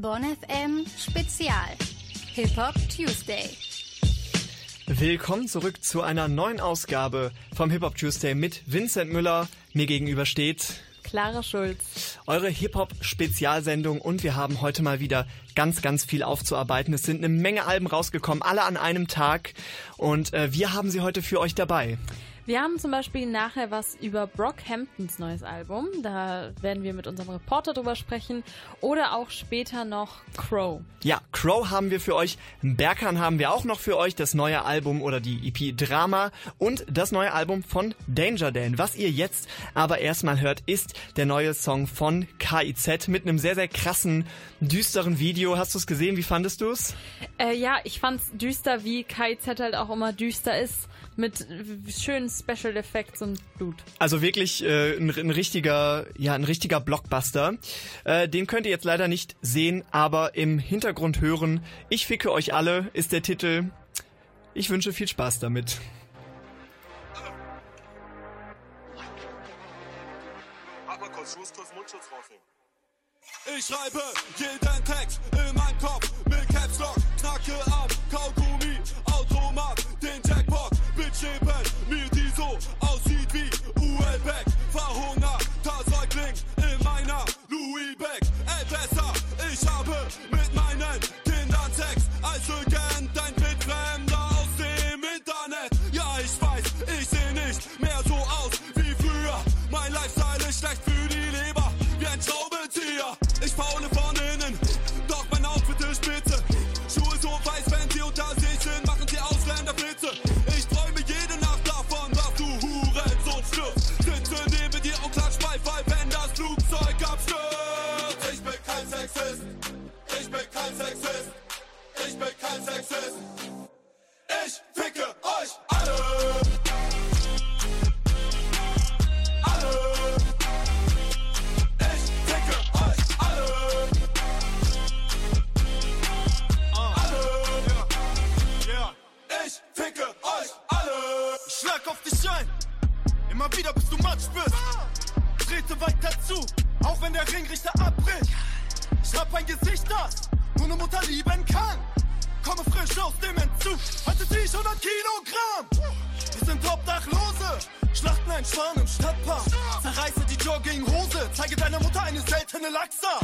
Bonn FM Spezial. Hip Hop Tuesday. Willkommen zurück zu einer neuen Ausgabe vom Hip Hop Tuesday mit Vincent Müller. Mir gegenüber steht Clara Schulz. Eure Hip-Hop-Spezialsendung und wir haben heute mal wieder ganz, ganz viel aufzuarbeiten. Es sind eine Menge Alben rausgekommen, alle an einem Tag und äh, wir haben sie heute für euch dabei. Wir haben zum Beispiel nachher was über Brockhamptons neues Album. Da werden wir mit unserem Reporter drüber sprechen. Oder auch später noch Crow. Ja, Crow haben wir für euch. Berkan haben wir auch noch für euch. Das neue Album oder die EP Drama und das neue Album von Danger Dan. Was ihr jetzt aber erstmal hört, ist der neue Song von KIZ mit einem sehr, sehr krassen, düsteren Video. Hast du es gesehen? Wie fandest du es? Äh, ja, ich fand's düster, wie KIZ halt auch immer düster ist mit schönen Special Effects und Blut. Also wirklich äh, ein, ein, richtiger, ja, ein richtiger Blockbuster. Äh, den könnt ihr jetzt leider nicht sehen, aber im Hintergrund hören. Ich ficke euch alle ist der Titel. Ich wünsche viel Spaß damit. Ich schreibe jeden Text in meinem Kopf Ey, besser, ich habe mit meinen Kindern Sex. Als Sexist. Ich ficke euch alle. Alle. Ich ficke euch alle. Alle. Ich ficke euch alle. Schlag auf dich ein. Immer wieder, bis du matsch bist. Trete weiter zu, auch wenn der Ringrichter abbricht. Ich hab ein Gesicht, das nur eine Mutter lieben kann. Komme frisch aus dem Entzug, heute zieh ich 100 Kilogramm. Wir sind Obdachlose, schlachten ein Schwan im Stadtpark. Zerreiße die Jogginghose, zeige deiner Mutter eine seltene Lachsa.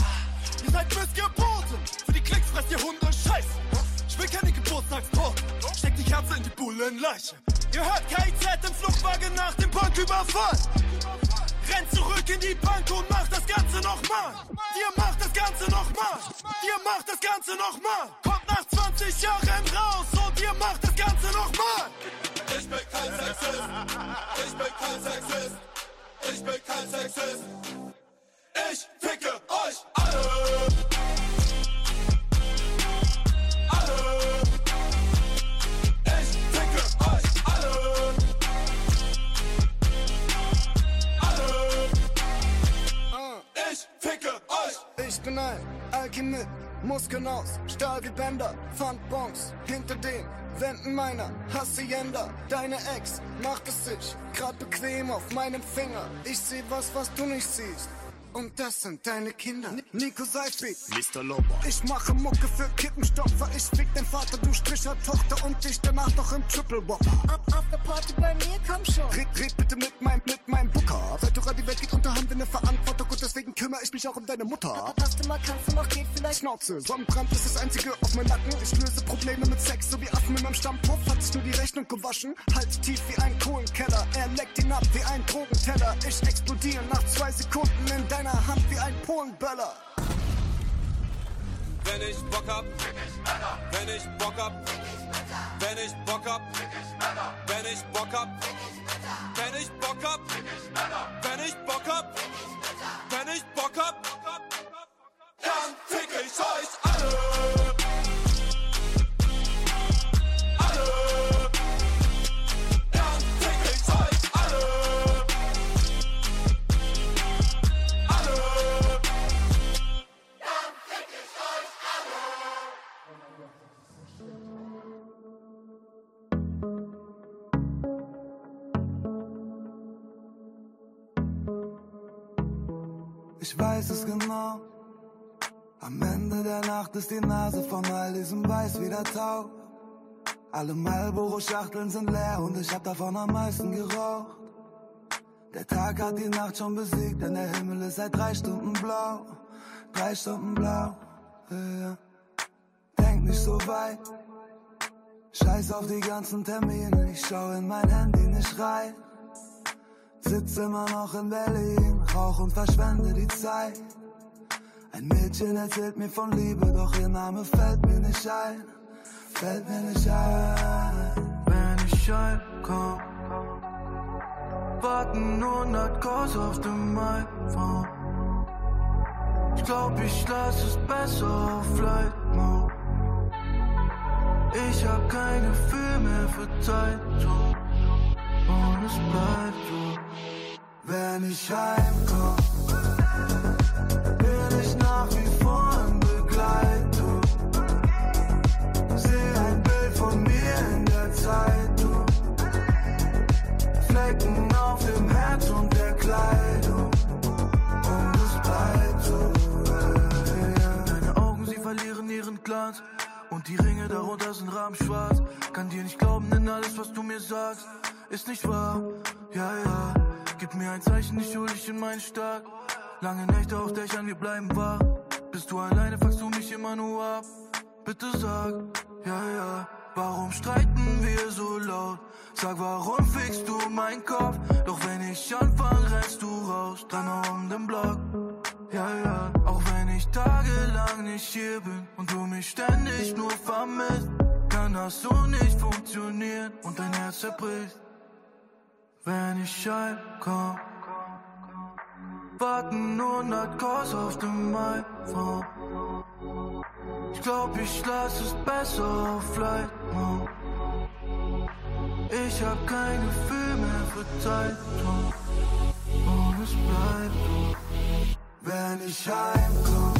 Ihr seid missgeboten, für die Klicks fresst ihr Hunde Scheiße. Ich will keine Geburtstagstorte, steck die Kerze in die Bullenleiche. Ihr hört KIZ im Fluchtwagen nach dem Banküberfall. Rennt zurück in die Bank und macht das Ganze nochmal. Dir macht das Ganze nochmal. Dir macht das Ganze nochmal. Kommt nach 20 Jahren raus und ihr macht das Ganze nochmal. Ich bin kein Sexist. Ich bin kein Sexist. Ich bin kein Sexist. Ich ficke euch alle. Alle. Ficke euch. Ich bin ein Alchemit, Muskeln aus, Stahl wie Bänder, Pfandbons, hinter den Wänden meiner Hacienda. Deine Ex macht es sich grad bequem auf meinem Finger. Ich seh was, was du nicht siehst. Und das sind deine Kinder. Nico Seifried, Mr. Lobo. ich mache Mucke für Kippenstopfer. Ich fick den Vater, du Stricher Tochter und dich danach noch im Triple Whopper. Ab auf der Party bei mir, komm schon. Red, red bitte mit meinem, mit meinem Booker. Seit du die Welt geht unter, haben wir eine Verantwortung und deswegen kümmere ich mich auch um deine Mutter. Hast du mal, kannst du noch, geht vielleicht. Schnauze, Sonnenbrand ist das einzige auf meinem Nacken. Ich löse Probleme mit Sex, so wie Affen in meinem Stammpuff. Hat sich nur die Rechnung gewaschen. Halt tief wie ein Kohlenkeller. Er leckt ihn ab wie ein Drogenteller. Ich explodiere nach zwei Sekunden in deiner Hand wie ein Polenböller. Wenn ich Bock hab, wenn ich Bock hab, wenn ich Bock hab, wenn ich Bock hab, wenn ich Bock hab, wenn ich Bock hab, wenn ich Bock hab, dann fick ich euch alle. Ich weiß es genau. Am Ende der Nacht ist die Nase von all diesem Weiß wieder taub. Alle Marlboro-Schachteln sind leer und ich hab davon am meisten geraucht. Der Tag hat die Nacht schon besiegt, denn der Himmel ist seit drei Stunden blau. Drei Stunden blau, ja. Denk nicht so weit. Scheiß auf die ganzen Termine, ich schau in mein Handy nicht rein. Sitz immer noch in Berlin, rauch und verschwende die Zeit. Ein Mädchen erzählt mir von Liebe, doch ihr Name fällt mir nicht ein. Fällt mir nicht ein. Wenn ich heimkomm, warten 100 Calls auf dem iPhone. Ich glaub, ich lass es besser auf Flight Mode. Ich hab kein Gefühl mehr für Zeit. Und es bleibt so. Wenn ich heimkomm, bin ich nach wie vor in Begleitung. Seh ein Bild von mir in der Zeitung. Flecken auf dem Herz und der Kleidung. Und es bleibt so. Deine Augen, sie verlieren ihren Glanz. Und die Ringe darunter sind rabenschwarz. Kann dir nicht glauben, denn alles, was du mir sagst, ist nicht wahr. Ja, ja. Gib mir ein Zeichen, ich hol dich in meinen Stark. Lange Nächte auf Dächern, wir bleiben wach. Bist du alleine, fuckst du mich immer nur ab. Bitte sag, ja, ja. Warum streiten wir so laut? Sag, warum fickst du meinen Kopf? Doch wenn ich anfang, rennst du raus. Dreimal um den Block. Ja, ja, auch wenn ich tagelang nicht hier bin und du mich ständig nur vermisst, kann das so nicht funktionieren und dein Herz zerbricht. Wenn ich heimkomm, warten 100 Calls auf dem iPhone. Ich glaub, ich lass es besser auf Flight. Ich hab kein Gefühl mehr für Zeit, so. und es bleibt so. Wenn ich heimkomm,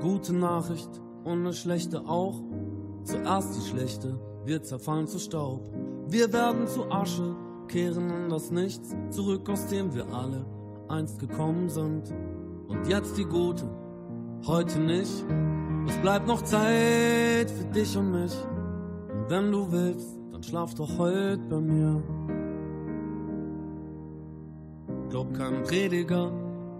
gute Nachricht und ne schlechte auch. Zuerst die schlechte, wir zerfallen zu Staub. Wir werden zu Asche, kehren in das Nichts zurück, aus dem wir alle einst gekommen sind. Und jetzt die gute, heute nicht. Es bleibt noch Zeit für dich und mich. Und wenn du willst, dann schlaf doch heute bei mir. Glaub keinem Prediger,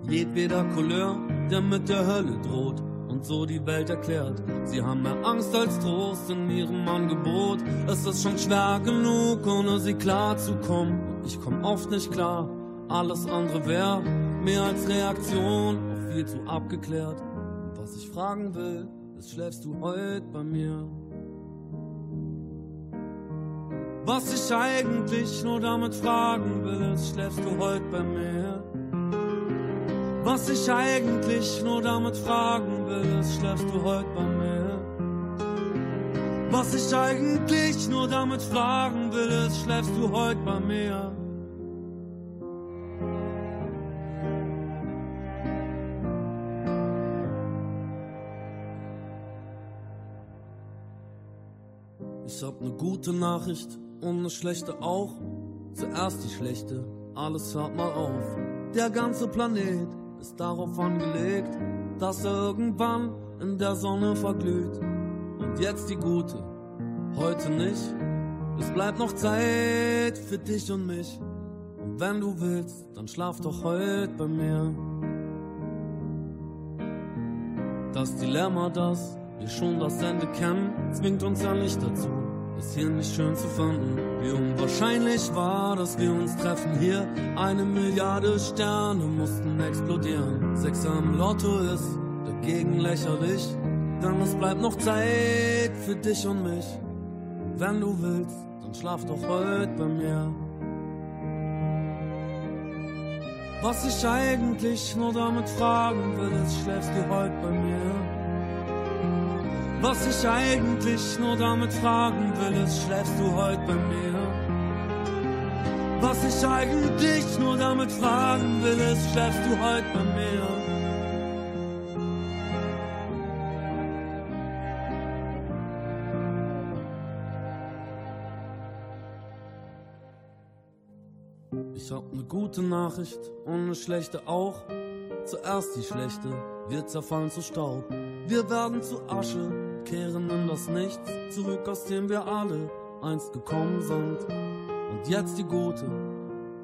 jedweder Couleur, der mit der Hölle droht und so die Welt erklärt. Sie haben mehr Angst als Trost in ihrem Angebot. Es ist schon schwer genug, ohne sie klarzukommen. Ich komm oft nicht klar, alles andere wäre mehr als Reaktion auf viel zu abgeklärt. Was ich fragen will, ist, schläfst du heute bei mir? Was ich eigentlich nur damit fragen will, ist, schläfst du heute bei mir? Was ich eigentlich nur damit fragen will, ist, schläfst du heute bei mir? Was ich eigentlich nur damit fragen will, ist, schläfst du heute bei mir? Ich hab ne gute Nachricht und ne schlechte auch. Zuerst die schlechte, alles hört mal auf. Der ganze Planet ist darauf angelegt, dass er irgendwann in der Sonne verglüht. Und jetzt die gute, heute nicht. Es bleibt noch Zeit für dich und mich. Und wenn du willst, dann schlaf doch heute bei mir. Das Dilemma, das wir schon das Ende kennen, zwingt uns ja nicht dazu, ist hier nicht schön zu finden. Wie unwahrscheinlich war, dass wir uns treffen hier. Eine Milliarde Sterne mussten explodieren. Sechs am Lotto ist dagegen lächerlich, denn es bleibt noch Zeit für dich und mich. Wenn du willst, dann schlaf doch heute bei mir. Was ich eigentlich nur damit fragen will, ist, schläfst du heute bei mir? Was ich eigentlich nur damit fragen will, ist, schläfst du heute bei mir? Was ich eigentlich nur damit fragen will, ist, schläfst du heute bei mir? Ich hab ne gute Nachricht und ne schlechte auch. Zuerst die schlechte, wir zerfallen zu Staub. Wir werden zu Asche, kehren in das Nichts zurück, aus dem wir alle einst gekommen sind. Und jetzt die gute,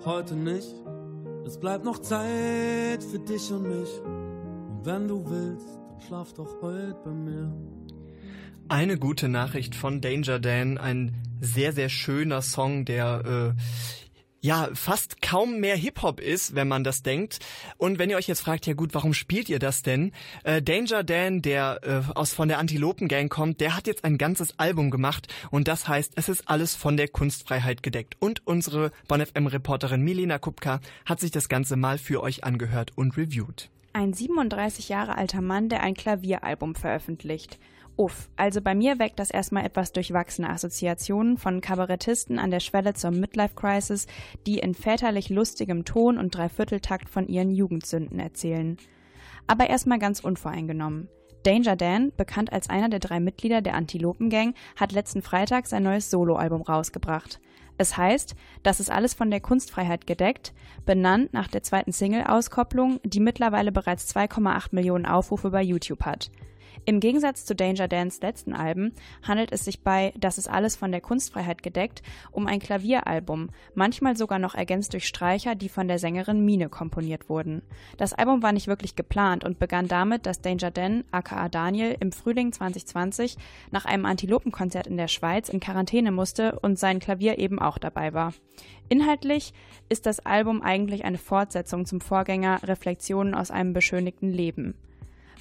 heute nicht. Es bleibt noch Zeit für dich und mich. Und wenn du willst, dann schlaf doch heute bei mir. Eine gute Nachricht von Danger Dan, ein sehr, sehr schöner Song, der äh, ja fast kaum mehr Hip-Hop ist, wenn man das denkt. Und wenn ihr euch jetzt fragt, ja gut, warum spielt ihr das denn? Äh, Danger Dan, der äh, aus von der Antilopen Gang kommt, der hat jetzt ein ganzes Album gemacht und das heißt, es ist alles von der Kunstfreiheit gedeckt. Und unsere Bon FM Reporterin Milena Kupka hat sich das Ganze mal für euch angehört und reviewed. Ein 37 Jahre alter Mann, der ein Klavieralbum veröffentlicht. Uff, also bei mir weckt das erstmal etwas durchwachsene Assoziationen von Kabarettisten an der Schwelle zur Midlife-Crisis, die in väterlich lustigem Ton und Dreivierteltakt von ihren Jugendsünden erzählen. Aber erstmal ganz unvoreingenommen. Danger Dan, bekannt als einer der drei Mitglieder der Antilopen-Gang, hat letzten Freitag sein neues Soloalbum rausgebracht. Es heißt, das ist alles von der Kunstfreiheit gedeckt, benannt nach der zweiten Single-Auskopplung, die mittlerweile bereits 2,8 Millionen Aufrufe bei YouTube hat. Im Gegensatz zu Danger Dans letzten Alben handelt es sich bei Das ist alles von der Kunstfreiheit gedeckt um ein Klavieralbum, manchmal sogar noch ergänzt durch Streicher, die von der Sängerin Mine komponiert wurden. Das Album war nicht wirklich geplant und begann damit, dass Danger Dan, aka Daniel, im Frühling 2020 nach einem Antilopenkonzert in der Schweiz in Quarantäne musste und sein Klavier eben auch dabei war. Inhaltlich ist das Album eigentlich eine Fortsetzung zum Vorgänger Reflexionen aus einem beschönigten Leben.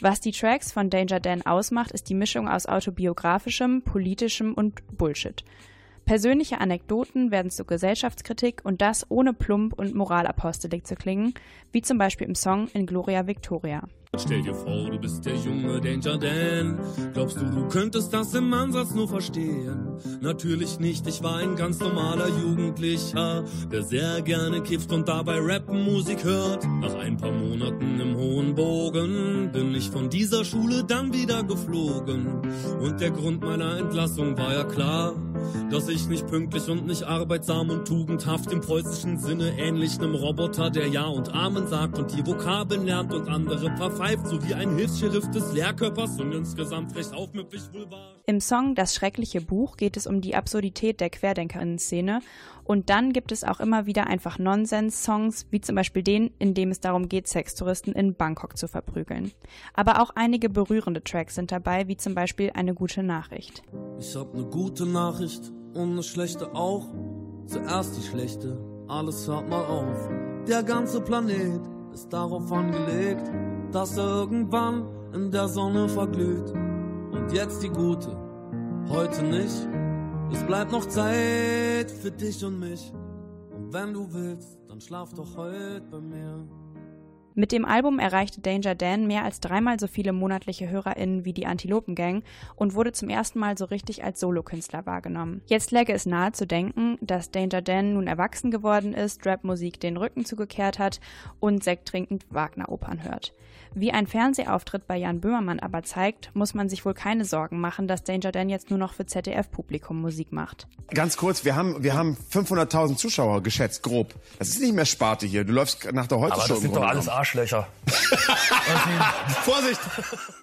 Was die Tracks von Danger Dan ausmacht, ist die Mischung aus autobiografischem, politischem und Bullshit. Persönliche Anekdoten werden zur Gesellschaftskritik und das ohne plump und moralapostelik zu klingen, wie zum Beispiel im Song In Gloria Victoria. Stell dir vor, du bist der junge Danger Dan. Glaubst du, du könntest das im Ansatz nur verstehen? Natürlich nicht, ich war ein ganz normaler Jugendlicher, der sehr gerne kifft und dabei Rap-Musik hört. Nach ein paar Monaten im hohen Bogen bin ich von dieser Schule dann wieder geflogen. Und der Grund meiner Entlassung war ja klar, dass ich nicht pünktlich und nicht arbeitsam und tugendhaft im preußischen Sinne ähnlich einem Roboter, der Ja und Amen sagt und die Vokabeln lernt und andere verfeinert greift, so wie ein Hilfsscheriff des Lehrkörpers und insgesamt recht aufmüpfig wohl war. Im Song Das schreckliche Buch geht es um die Absurdität der Querdenkerinnen-Szene und dann gibt es auch immer wieder einfach Nonsens-Songs, wie zum Beispiel den, in dem es darum geht, Sextouristen in Bangkok zu verprügeln. Aber auch einige berührende Tracks sind dabei, wie zum Beispiel Eine gute Nachricht. Ich hab ne gute Nachricht und ne schlechte auch. Zuerst die schlechte, alles hört mal auf. Der ganze Planet ist darauf angelegt, dass er irgendwann in der Sonne verglüht. Und jetzt die gute, heute nicht. Es bleibt noch Zeit für dich und mich. Und wenn du willst, dann schlaf doch heute bei mir. Mit dem Album erreichte Danger Dan mehr als dreimal so viele monatliche HörerInnen wie die Antilopen Gang und wurde zum ersten Mal so richtig als Solokünstler wahrgenommen. Jetzt läge es nahe zu denken, dass Danger Dan nun erwachsen geworden ist, Rapmusik den Rücken zugekehrt hat und sekttrinkend Wagner-Opern hört. Wie ein Fernsehauftritt bei Jan Böhmermann aber zeigt, muss man sich wohl keine Sorgen machen, dass Danger Dan jetzt nur noch für ZDF-Publikum Musik macht. Ganz kurz, wir haben, wir haben 500.000 Zuschauer geschätzt, grob. Das ist nicht mehr Sparte hier. Du läufst nach der heute Aber das sind doch alles Arschlöcher. Vorsicht!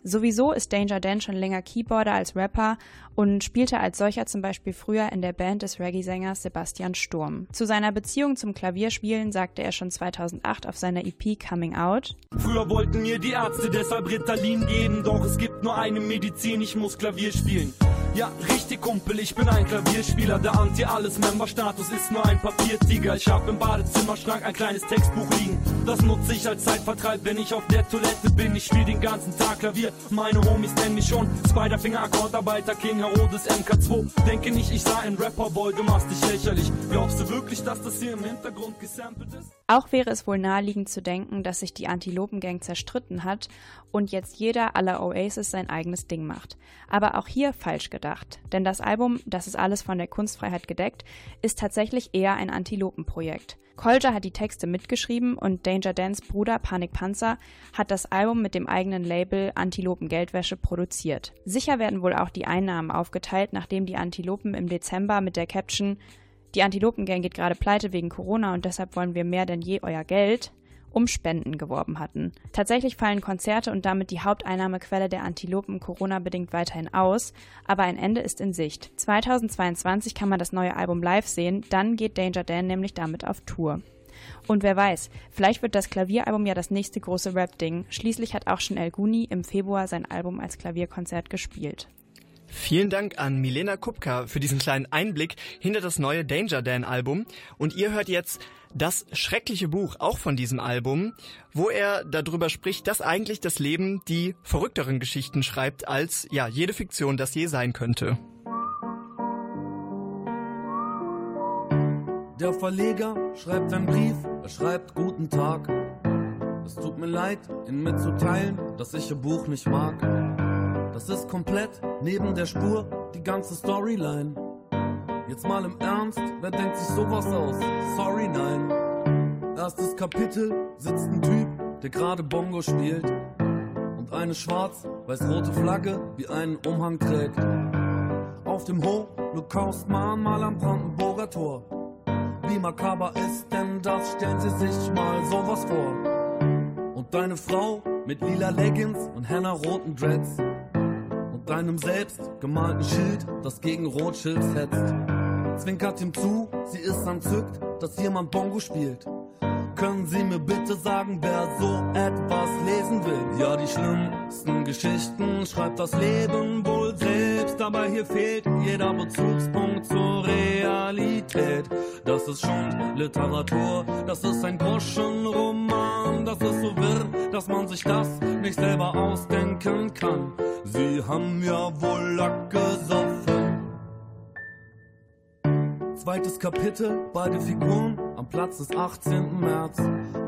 Sowieso ist Danger Dan schon länger Keyboarder als Rapper und spielte als solcher zum Beispiel früher in der Band des Reggae-Sängers Sebastian Sturm. Zu seiner Beziehung zum Klavierspielen sagte er schon 2008 auf seiner EP Coming Out. Früher wollten mir die Ärzte deshalb Ritalin geben, doch es gibt nur eine Medizin, ich muss Klavier spielen. Ja, richtig Kumpel, ich bin ein Klavierspieler. Der Anti-Alles-Member-Status ist nur ein Papiertiger. Ich hab im Badezimmerschrank ein kleines Textbuch liegen. Das nutze ich als Zeitvertreib, wenn ich auf der Toilette bin. Ich spiel den ganzen Tag Klavier. Meine Homies nennen mich schon Spiderfinger, Akkordarbeiter, King Herodes, MK2. Denke nicht, ich sei ein Rapper-Boy, du machst dich lächerlich. Glaubst du wirklich, dass das hier im Hintergrund gesampelt ist? Auch wäre es wohl naheliegend zu denken, dass sich die Antilopen-Gang zerstritten hat und jetzt jeder aller Oasis sein eigenes Ding macht. Aber auch hier falsch gedacht, denn das Album, das ist alles von der Kunstfreiheit gedeckt, ist tatsächlich eher ein Antilopenprojekt. Kolja hat die Texte mitgeschrieben und Danger Dans Bruder Panik Panzer hat das Album mit dem eigenen Label Antilopen Geldwäsche produziert. Sicher werden wohl auch die Einnahmen aufgeteilt, nachdem die Antilopen im Dezember mit der Caption Die Antilopengang geht gerade pleite wegen Corona und deshalb wollen wir mehr denn je euer Geld um Spenden geworben hatten. Tatsächlich fallen Konzerte und damit die Haupteinnahmequelle der Antilopen Corona-bedingt weiterhin aus, aber ein Ende ist in Sicht. 2022 kann man das neue Album live sehen, dann geht Danger Dan nämlich damit auf Tour. Und wer weiß, vielleicht wird das Klavieralbum ja das nächste große Rap-Ding. Schließlich hat auch schon El Guni im Februar sein Album als Klavierkonzert gespielt. Vielen Dank an Milena Kupka für diesen kleinen Einblick hinter das neue Danger Dan Album. Und ihr hört jetzt das schreckliche Buch auch von diesem Album, wo er darüber spricht, dass eigentlich das Leben die verrückteren Geschichten schreibt als ja jede Fiktion das je sein könnte. Der Verleger schreibt einen Brief, er schreibt guten Tag. Es tut mir leid, Ihnen mitzuteilen, dass ich Ihr Buch nicht mag. Das ist komplett neben der Spur, die ganze Storyline. Jetzt mal im Ernst, wer denkt sich sowas aus? Sorry, nein. Erstes Kapitel sitzt ein Typ, der gerade Bongo spielt und eine schwarz-weiß-rote Flagge wie einen Umhang trägt. Auf dem Holocaust-Mahnmal am Brandenburger Tor. Wie makaber ist denn das? Stellen Sie sich mal sowas vor. Und deine Frau mit lila Leggings und henna-roten Dreads deinem selbst gemalten Schild, das gegen Rothschilds hetzt. Zwinkert ihm zu, sie ist entzückt, dass jemand Bongo spielt. Können Sie mir bitte sagen, wer so etwas lesen will? Ja, die schlimmsten Geschichten schreibt das Leben wohl selbst, aber hier fehlt jeder Bezugspunkt zur Realität. Das ist schon Literatur, das ist ein Groschenroman, das ist so wirr, dass man sich das nicht selber ausdenken kann. Sie haben ja wohl Lack gesoffen. Zweites Kapitel, beide Figuren am Platz des 18. März.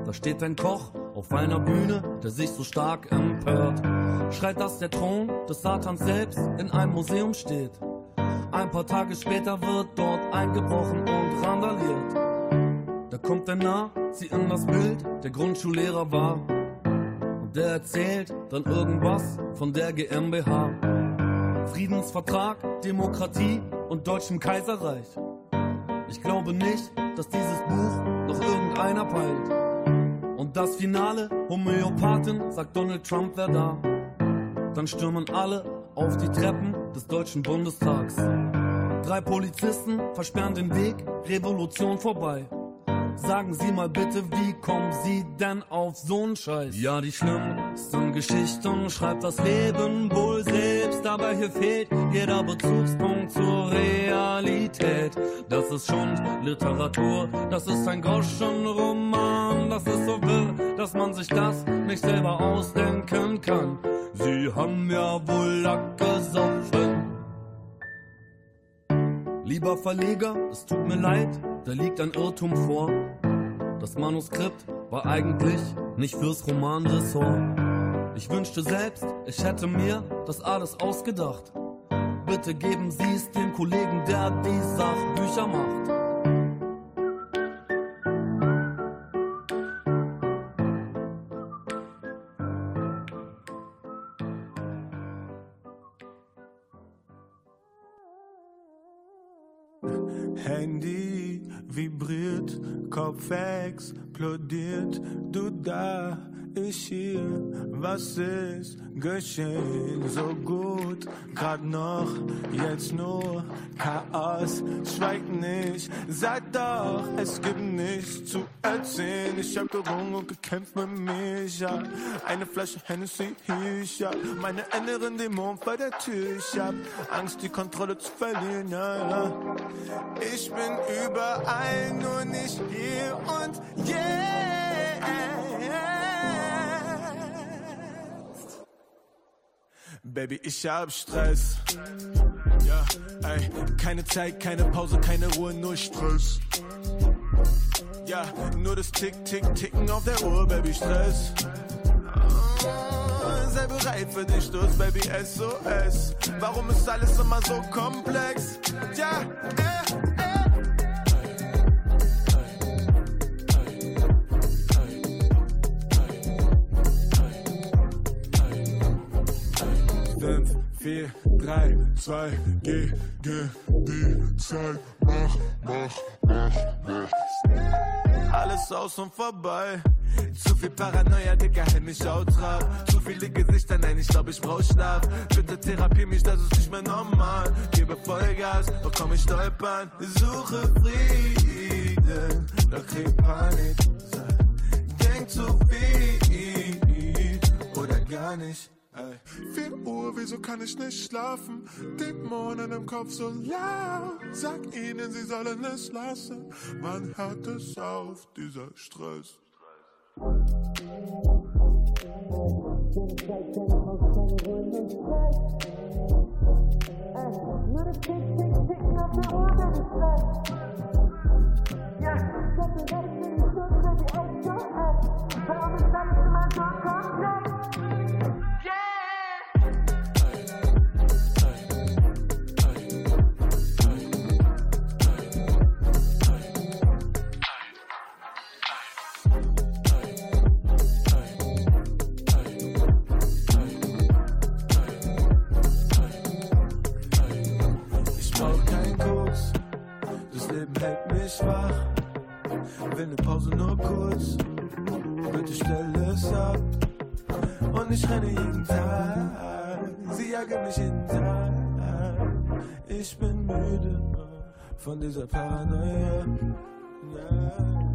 Da steht ein Koch auf einer Bühne, der sich so stark empört. Schreit, dass der Thron des Satans selbst in einem Museum steht. Ein paar Tage später wird dort eingebrochen und randaliert. Da kommt der Nazi in das Bild, der Grundschullehrer war. Und der erzählt dann irgendwas von der GmbH. Friedensvertrag, Demokratie und Deutschem Kaiserreich. Ich glaube nicht, dass dieses Buch noch irgendeiner peilt. Und das Finale, Homöopathin, sagt Donald Trump, wer da. Dann stürmen alle auf die Treppen des Deutschen Bundestags. Drei Polizisten versperren den Weg, Revolution vorbei. Sagen Sie mal bitte, wie kommen Sie denn auf so'n Scheiß? Ja, die schlimmsten Geschichten schreibt das Leben wohl selbst, aber hier fehlt jeder Bezugspunkt zur Realität. Das ist schon Literatur, das ist ein Groschenroman, das ist so wirr, dass man sich das nicht selber ausdenken kann. Sie haben ja wohl Lack gesoffen. Lieber Verleger, es tut mir leid, da liegt ein Irrtum vor. Das Manuskript war eigentlich nicht fürs Romanressort. Ich wünschte selbst, ich hätte mir das alles ausgedacht. Bitte geben Sie es dem Kollegen, der die Sachbücher macht. Handy vibriert, Kopf explodiert, du da ich hier? Was ist geschehen? So gut, grad noch, jetzt nur Chaos. Schweigt nicht, sag doch, es gibt nichts zu erzählen. Ich hab gerungen und gekämpft mit mir. Ich hab eine Flasche Hennessy hier. Ich hab meine inneren Dämonen vor der Tür. Ich hab Angst, die Kontrolle zu verlieren. Ja, ja. Ich bin überall, nur nicht hier und jetzt. Baby, ich hab Stress. Ja, ey, keine Zeit, keine Pause, keine Ruhe, nur Stress. Ja, nur das Tick, Tick, Ticken auf der Uhr, Baby, Stress. Oh, sei bereit für den Sturz, Baby, SOS. Warum ist alles immer so komplex? Ja, ey. 4, 3, 2, geh, geh, die Zeit, mach, mach, mach, mach. Alles aus und vorbei. Zu viel Paranoia, Dicker, Hände, ich out drauf. Zu viele Gesichter, nein, ich glaub, ich brauch Schlaf. Bitte therapier mich, das ist nicht mehr normal. Gebe Vollgas, doch komm ich stolpern. Suche Frieden, doch krieg Panik. Denk zu viel oder gar nicht. Ey. 4 Uhr, wieso kann ich nicht schlafen? Dämonen im Kopf so laut. Sag ihnen, sie sollen es lassen. Man hört es auf, dieser Stress. Ich Mich wach. Will ne Pause nur kurz, bitte stell es ab. Und ich renne jeden Tag, sie jagen mich jeden Tag. Ich bin müde von dieser Paranoia. Ja.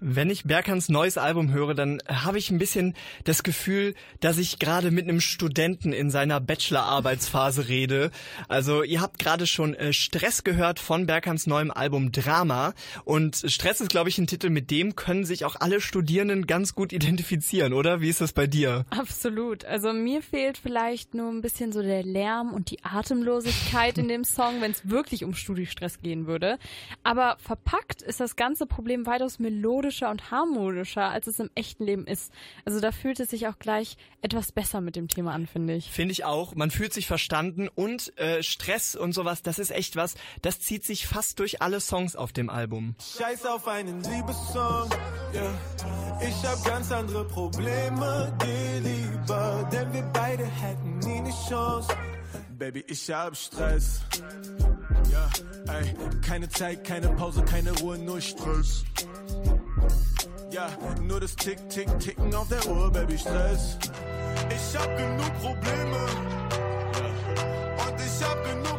Wenn ich Berkans neues Album höre, dann habe ich ein bisschen das Gefühl, dass ich gerade mit einem Studenten in seiner Bachelorarbeitsphase rede. Also ihr habt gerade schon äh, Stress gehört von Berkans neuem Album Drama. Und Stress ist, glaube ich, ein Titel, mit dem können sich auch alle Studierenden ganz gut identifizieren, oder? Wie ist das bei dir? Absolut. Also mir fehlt vielleicht nur ein bisschen so der Lärm und die Atemlosigkeit in dem Song, wenn es wirklich um Studiestress gehen würde. Aber verpackt ist das ganze Problem weitaus melodischer und harmonischer, als es im echten Leben ist. Also da fühlt es sich auch gleich etwas besser mit dem Thema an, finde ich. Finde ich auch. Man fühlt sich verstanden und äh, Stress und sowas, das ist echt was, das zieht sich fast durch alle Songs auf dem Album. Scheiß auf einen Liebessong, yeah. Ich hab ganz andere Probleme, geh lieber, denn wir beide hätten nie ne Chance. Baby, ich hab Stress. Ja, ey, keine Zeit, keine Pause, keine Ruhe, nur Stress. Ja, nur das Tick, Tick, Ticken auf der Uhr, Baby, Stress. Ich hab genug Probleme. Und ich hab genug.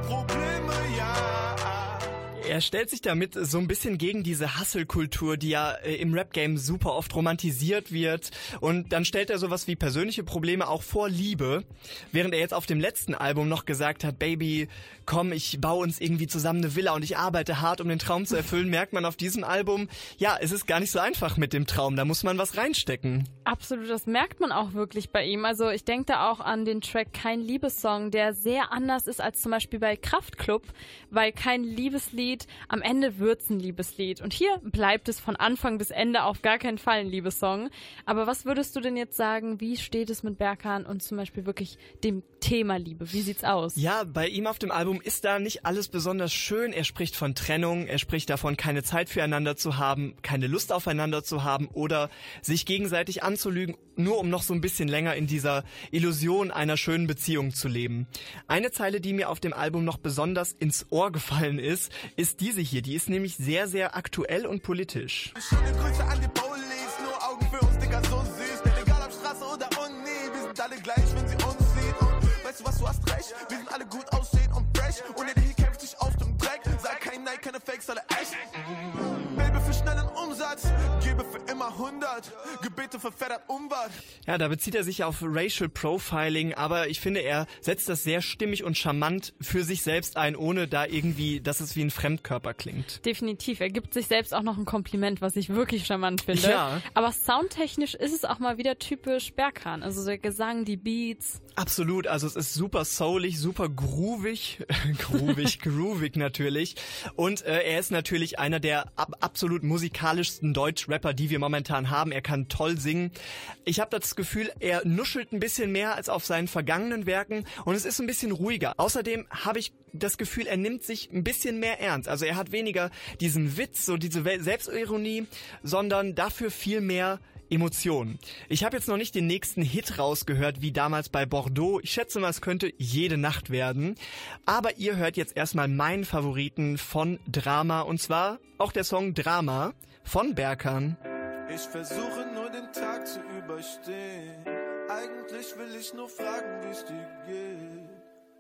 Er stellt sich damit so ein bisschen gegen diese Hustle-Kultur, die ja äh, im Rap-Game super oft romantisiert wird. Und dann stellt er sowas wie persönliche Probleme auch vor Liebe. Während er jetzt auf dem letzten Album noch gesagt hat, Baby, komm, ich baue uns irgendwie zusammen eine Villa und ich arbeite hart, um den Traum zu erfüllen, merkt man auf diesem Album, ja, es ist gar nicht so einfach mit dem Traum. Da muss man was reinstecken. Absolut, das merkt man auch wirklich bei ihm. Also ich denke da auch an den Track Kein Liebessong, der sehr anders ist als zum Beispiel bei Kraftklub, weil kein Liebeslied am Ende wird's ein Liebeslied. Und hier bleibt es von Anfang bis Ende auf gar keinen Fall ein Liebessong. Aber was würdest du denn jetzt sagen, wie steht es mit Berkan und zum Beispiel wirklich dem Thema Liebe? Wie sieht's aus? Ja, bei ihm auf dem Album ist da nicht alles besonders schön. Er spricht von Trennung, er spricht davon, keine Zeit füreinander zu haben, keine Lust aufeinander zu haben oder sich gegenseitig anzulügen, nur um noch so ein bisschen länger in dieser Illusion einer schönen Beziehung zu leben. Eine Zeile, die mir auf dem Album noch besonders ins Ohr gefallen ist, ist diese hier. Die ist nämlich sehr, sehr aktuell und politisch. Schöne Grüße an die Bowlies, nur Augen für alle gut aussehen und fresh. Ohne dich kämpft sich auf dem Dreck. Sag kein Nein, keine Fakes, alle echt. Baby für schnellen Umsatz immer 100. Gebete verfeddert Umwart. Ja, da bezieht er sich auf Racial Profiling, aber ich finde, er setzt das sehr stimmig und charmant für sich selbst ein, ohne da irgendwie, dass es wie ein Fremdkörper klingt. Definitiv. Er gibt sich selbst auch noch ein Kompliment, was ich wirklich charmant finde. Ja. Aber soundtechnisch ist es auch mal wieder typisch Berkan. Also der Gesang, die Beats. Absolut. Also es ist super soulig, super groovig. groovig, groovig natürlich. Und äh, er ist natürlich einer der ab absolut musikalischsten Deutsch-Rapper, die wir mal momentan haben. Er kann toll singen. Ich habe das Gefühl, er nuschelt ein bisschen mehr als auf seinen vergangenen Werken und es ist ein bisschen ruhiger. Außerdem habe ich das Gefühl, er nimmt sich ein bisschen mehr ernst. Also er hat weniger diesen Witz, so diese Selbstironie, sondern dafür viel mehr Emotionen. Ich habe jetzt noch nicht den nächsten Hit rausgehört, wie damals bei Bordeaux. Ich schätze mal, es könnte jede Nacht werden. Aber ihr hört jetzt erstmal meinen Favoriten von Drama und zwar auch der Song Drama von Berkan. Ich versuche nur den Tag zu überstehen. Eigentlich will ich nur fragen, wie es dir geht.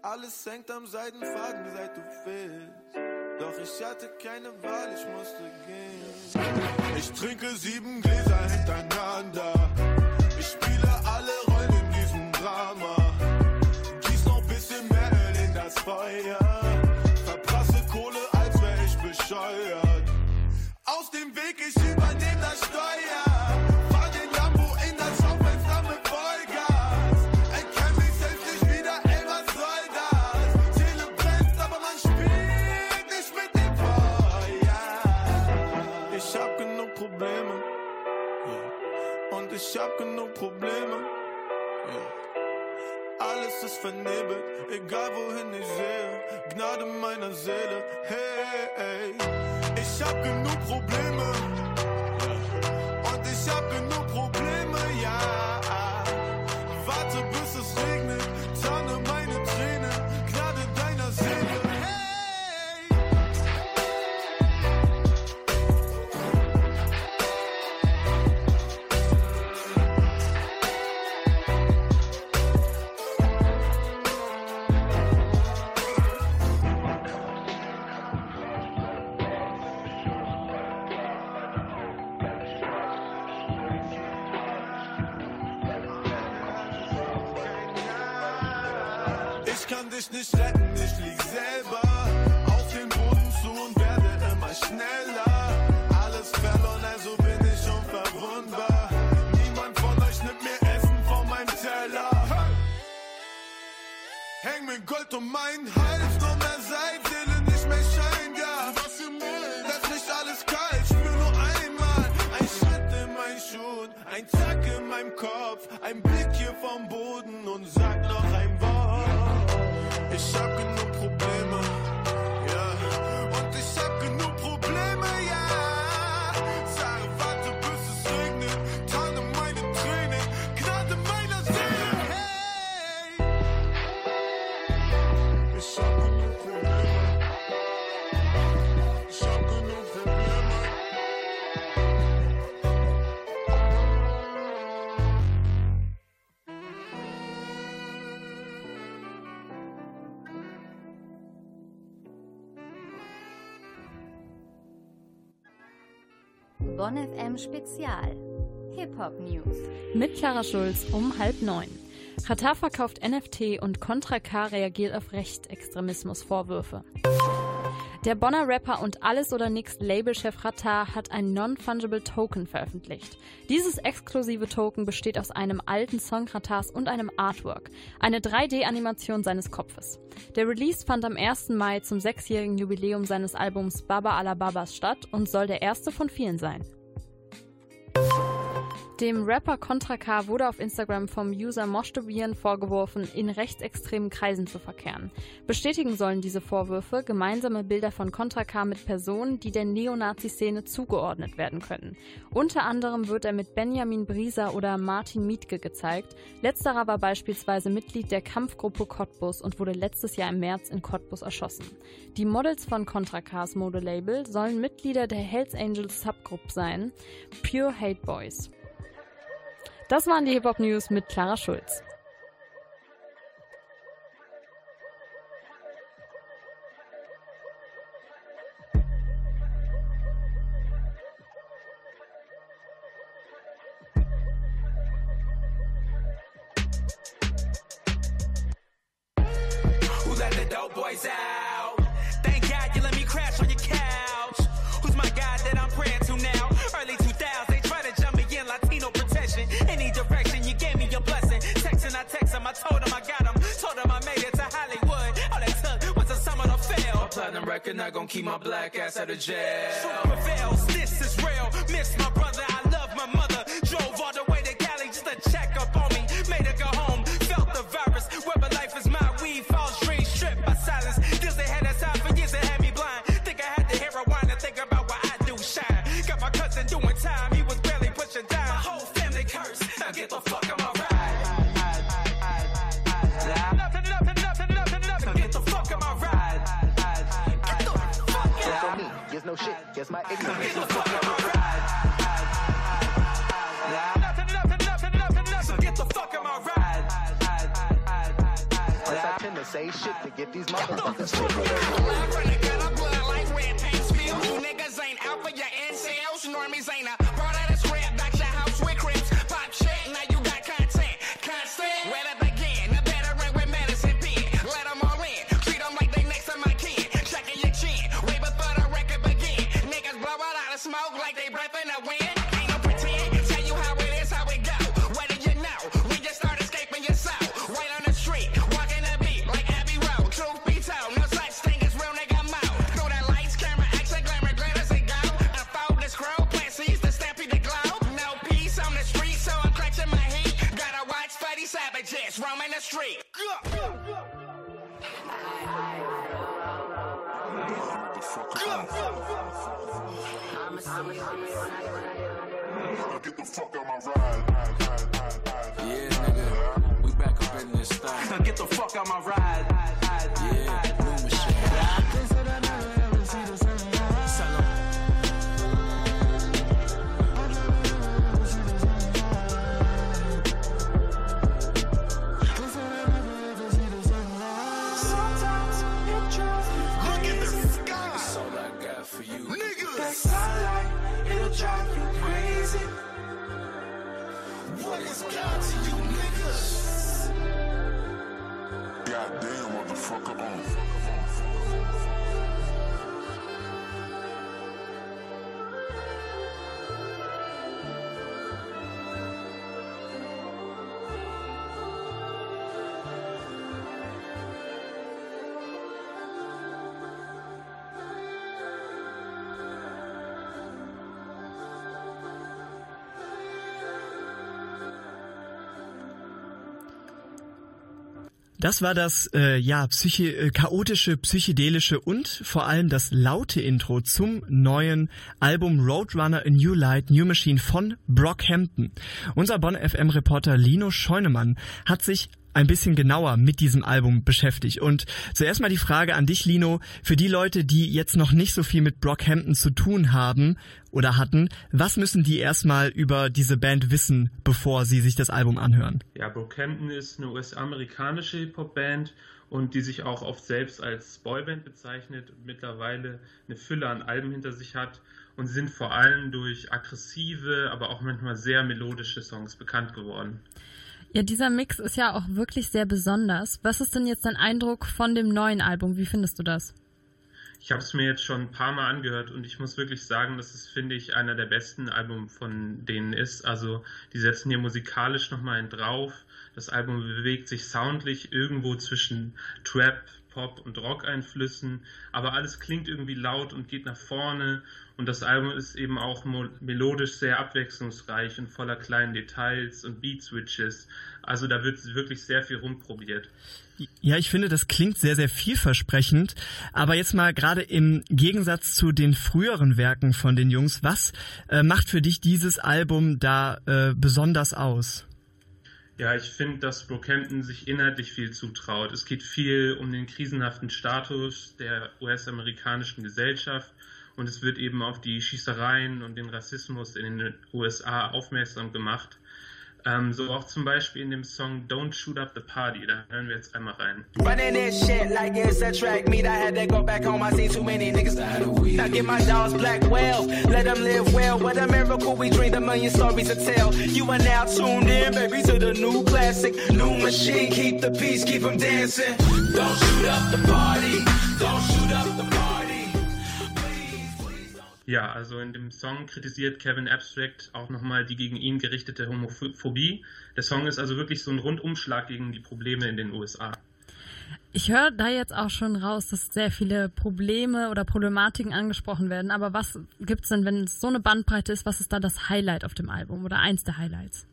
Alles hängt am Seidenfaden, seit du fehlst. Doch ich hatte keine Wahl, ich musste gehen. Ich trinke sieben Gläser hintereinander. Vernebelt, egal wohin ich sehe. Gnade meiner Seele, hey, hey. Ich hab genug Probleme. Und ich hab genug Bonn FM Spezial. Hip-Hop News. Mit Clara Schulz um halb neun. Qatar verkauft NFT und Contra K reagiert auf Rechtsextremismusvorwürfe. Der Bonner Rapper und Alles oder Nix Labelchef Rattar hat ein Non-Fungible Token veröffentlicht. Dieses exklusive Token besteht aus einem alten Song Rattars und einem Artwork, eine 3D-Animation seines Kopfes. Der Release fand am 1. Mai zum sechsjährigen Jubiläum seines Albums Baba Alababas statt und soll der erste von vielen sein. Dem Rapper Contra K wurde auf Instagram vom User Moshtobian vorgeworfen, in rechtsextremen Kreisen zu verkehren. Bestätigen sollen diese Vorwürfe gemeinsame Bilder von Contra K mit Personen, die der Neonazi-Szene zugeordnet werden können. Unter anderem wird er mit Benjamin Brieser oder Martin Mietke gezeigt. Letzterer war beispielsweise Mitglied der Kampfgruppe Cottbus und wurde letztes Jahr im März in Cottbus erschossen. Die Models von Contra Ks Modelabel sollen Mitglieder der Hells Angels Subgroup sein, Pure Hate Boys. Das waren die Hip-Hop News mit Clara Schulz. Black Now get the fuck out my ride. Yeah, Das war das äh, ja psychi äh, chaotische, psychedelische und vor allem das laute Intro zum neuen Album Roadrunner A New Light New Machine von Brockhampton. Unser Bonn FM Reporter Lino Scheunemann hat sich ein bisschen genauer mit diesem Album beschäftigt. Und zuerst mal die Frage an dich, Lino, für die Leute, die jetzt noch nicht so viel mit Brockhampton zu tun haben oder hatten, was müssen die erstmal über diese Band wissen, bevor sie sich das Album anhören? Ja, Brockhampton ist eine US-amerikanische Hip-Hop-Band und die sich auch oft selbst als Boyband bezeichnet mittlerweile eine Fülle an Alben hinter sich hat und sind vor allem durch aggressive, aber auch manchmal sehr melodische Songs bekannt geworden. Ja, dieser Mix ist ja auch wirklich sehr besonders. Was ist denn jetzt dein Eindruck von dem neuen Album? Wie findest du das? Ich habe es mir jetzt schon ein paar Mal angehört und ich muss wirklich sagen, dass es, finde ich, einer der besten Alben von denen ist. Also die setzen hier musikalisch nochmal einen drauf. Das Album bewegt sich soundlich irgendwo zwischen Trap, Pop und Rock-Einflüssen, aber alles klingt irgendwie laut und geht nach vorne. Und das Album ist eben auch melodisch sehr abwechslungsreich und voller kleinen Details und Beat-Switches. Also da wird wirklich sehr viel rumprobiert. Ja, ich finde, das klingt sehr, sehr vielversprechend. Aber jetzt mal gerade im Gegensatz zu den früheren Werken von den Jungs, was äh, macht für dich dieses Album da äh, besonders aus? Ja, ich finde, dass Brockhampton sich inhaltlich viel zutraut. Es geht viel um den krisenhaften Status der US-amerikanischen Gesellschaft und es wird eben auf die Schießereien und den Rassismus in den USA aufmerksam gemacht. Ähm, so auch zum Beispiel in dem Song Don't Shoot Up the Party. Da hören wir jetzt einmal rein. Running this shit like it's a track meet. I had to go back home. I seen too many niggas. Now get my dogs black whales. Let them live well. What a miracle. We dreamed a million stories to tell. You are now tuned in, baby, to the new classic. New machine. Keep the peace. Keep them dancing. Don't shoot up the party. Don't shoot up the party. Ja, also in dem Song kritisiert Kevin Abstract auch nochmal die gegen ihn gerichtete Homophobie. Der Song ist also wirklich so ein Rundumschlag gegen die Probleme in den USA. Ich höre da jetzt auch schon raus, dass sehr viele Probleme oder Problematiken angesprochen werden. Aber was gibt's denn, wenn es so eine Bandbreite ist, was ist da das Highlight auf dem Album oder eins der Highlights?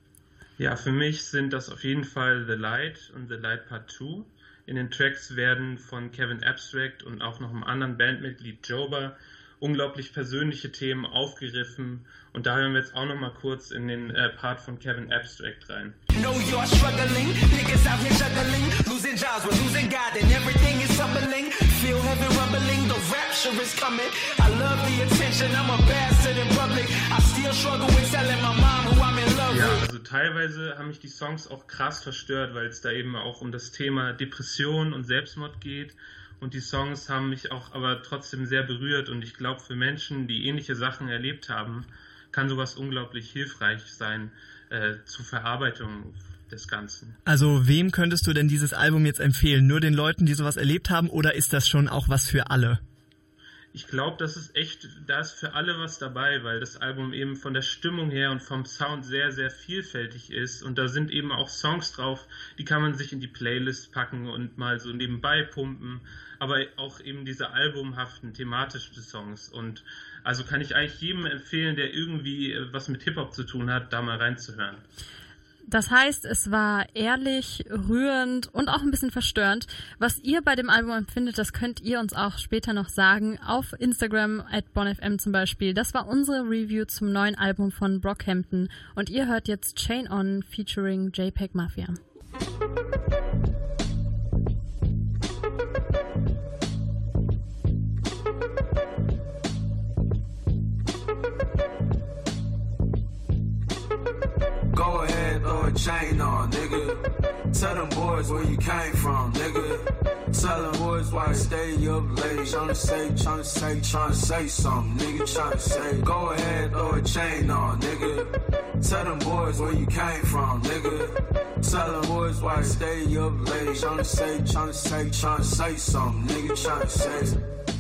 Ja, für mich sind das auf jeden Fall The Light und The Light Part 2. In den Tracks werden von Kevin Abstract und auch noch einem anderen Bandmitglied Joba unglaublich persönliche Themen aufgegriffen und da hören wir jetzt auch noch mal kurz in den äh, Part von Kevin Abstract rein. Know you're struggling, niggas out here juggling, losing jobs, we're losing God, and everything is tumbling. Feel heaven rumbling, the rapture is coming. I love the attention, I'm a bastard in public. I still struggle with telling my mom who I'm in love Ja, also teilweise haben mich die Songs auch krass verstört, weil es da eben auch um das Thema Depression und Selbstmord geht. Und die Songs haben mich auch aber trotzdem sehr berührt. Und ich glaube, für Menschen, die ähnliche Sachen erlebt haben, kann sowas unglaublich hilfreich sein äh, zur Verarbeitung des Ganzen. Also wem könntest du denn dieses Album jetzt empfehlen? Nur den Leuten, die sowas erlebt haben oder ist das schon auch was für alle? Ich glaube, das ist echt, da ist für alle was dabei, weil das Album eben von der Stimmung her und vom Sound sehr, sehr vielfältig ist. Und da sind eben auch Songs drauf, die kann man sich in die Playlist packen und mal so nebenbei pumpen. Aber auch eben diese albumhaften, thematischen Songs. Und also kann ich eigentlich jedem empfehlen, der irgendwie äh, was mit Hip-Hop zu tun hat, da mal reinzuhören. Das heißt, es war ehrlich, rührend und auch ein bisschen verstörend. Was ihr bei dem Album empfindet, das könnt ihr uns auch später noch sagen. Auf Instagram at bonfm zum Beispiel. Das war unsere Review zum neuen Album von Brockhampton. Und ihr hört jetzt Chain On featuring JPEG Mafia. A chain on, nigga. Tell them boys where you came from, nigga. Tell them boys why I stay up late. Tryna say, tryna say, tryna say something, nigga. Tryna say, go ahead, throw a chain on, nigga. Tell them boys where you came from, nigga. Tell them boys why I stay up late. Tryna say, tryna say, tryna say something, nigga. Tryna say.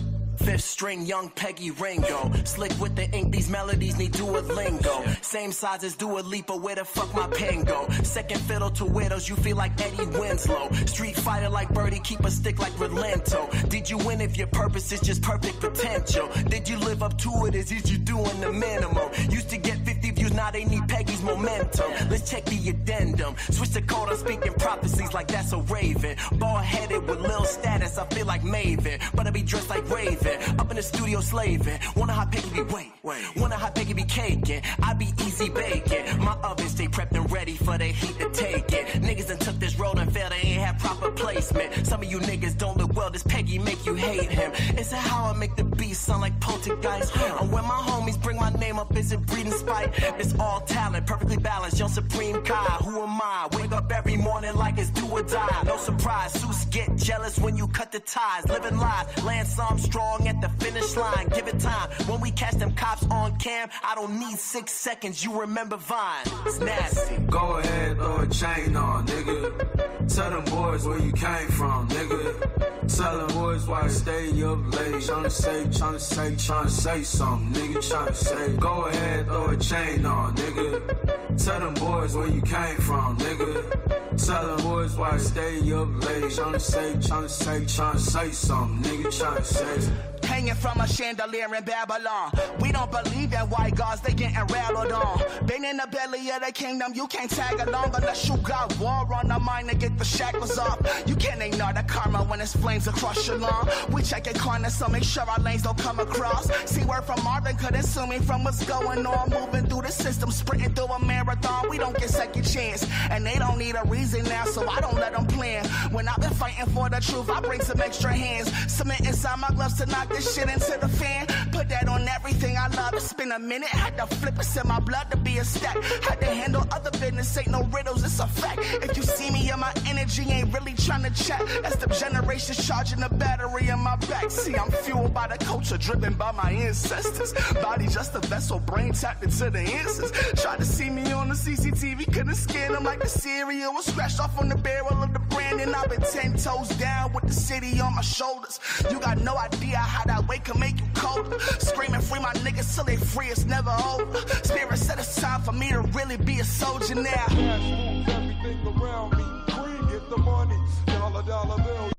Fifth string, young Peggy Ringo. Slick with the ink, these melodies need Duolingo. Same size as Dua Lipa, where the fuck my pen go? Second fiddle to widows, you feel like Eddie Winslow. Street fighter like Birdie, keep a stick like Relento. Did you win if your purpose is just perfect potential? Did you live up to it, is you doing the minimum? Used to get 50 views, now they need Peggy's momentum. Let's check the addendum. Switch the code, I'm speaking prophecies like that's a raven. Ball headed with lil status, I feel like Maven. But I be dressed like Raven. Up in the studio slaving. Wonder how Peggy be wait. Wonder how Peggy be caking. I be easy baking. My oven stay prepped and ready for the heat to take it. Niggas done took this road and failed, they ain't have proper placement. Some of you niggas don't look well, this Peggy make you hate him. Is that how I make the beat sound like poltergeist? Or when my homies bring my name up, is it breeding spite? It's all talent, perfectly balanced, young supreme God. Who am I? Wake up every morning like it's do or die. No surprise, suits get jealous when you cut the ties. Living lies, Lance Armstrong at the finish line. Give it time. When we catch them cops on cam, I don't need six seconds. You remember Vine. It's nasty. Go ahead, throw a chain on, nigga. Tell them boys where you came from, nigga. Tell them boys why I stay up late. Tryna say, tryna say, tryna say something, nigga. Tryna say, go ahead, throw a chain on, nigga. Tell them boys where you came from, nigga. Tell them boys why I stay up late. Tryna say, tryna say, tryna say something, nigga. Tryna say. Hanging from a chandelier in Babylon. We don't believe in white gods, they getting rattled on. Been in the belly of the kingdom, you can't tag along unless you got war on the mind to get the shackles off. You can't ignore the karma when it's flames across your lawn. We check it corners, so make sure our lanes don't come across. See word from Marvin, could assume me from what's going on. Moving through the system, sprinting through a marathon. We don't get second chance, and they don't need a reason now, so I don't let them plan. When I've been fighting for the truth, I bring some extra hands. Cement inside my gloves to knock this shit into the fan. Put that on everything I love. It's been a minute. Had to flip it in my blood to be a stack. Had to handle other business. Ain't no riddles, it's a fact. If you see me and my energy ain't really trying to chat, that's the generations charging the battery in my back. See, I'm fueled by the culture, driven by my ancestors. Body just a vessel, brain tapped into the answers. Tried to see me on the CCTV, couldn't scan them like the cereal was scratched off on the barrel of the brand. And I've been ten toes down with the city on my shoulders. You got no idea how that weight can make you cold. Screaming free my niggas till they free, it's never over. Spirit said it's time for me to really be a soldier now. Cash moves everything around me. Green, the money. Dollar, dollar bill.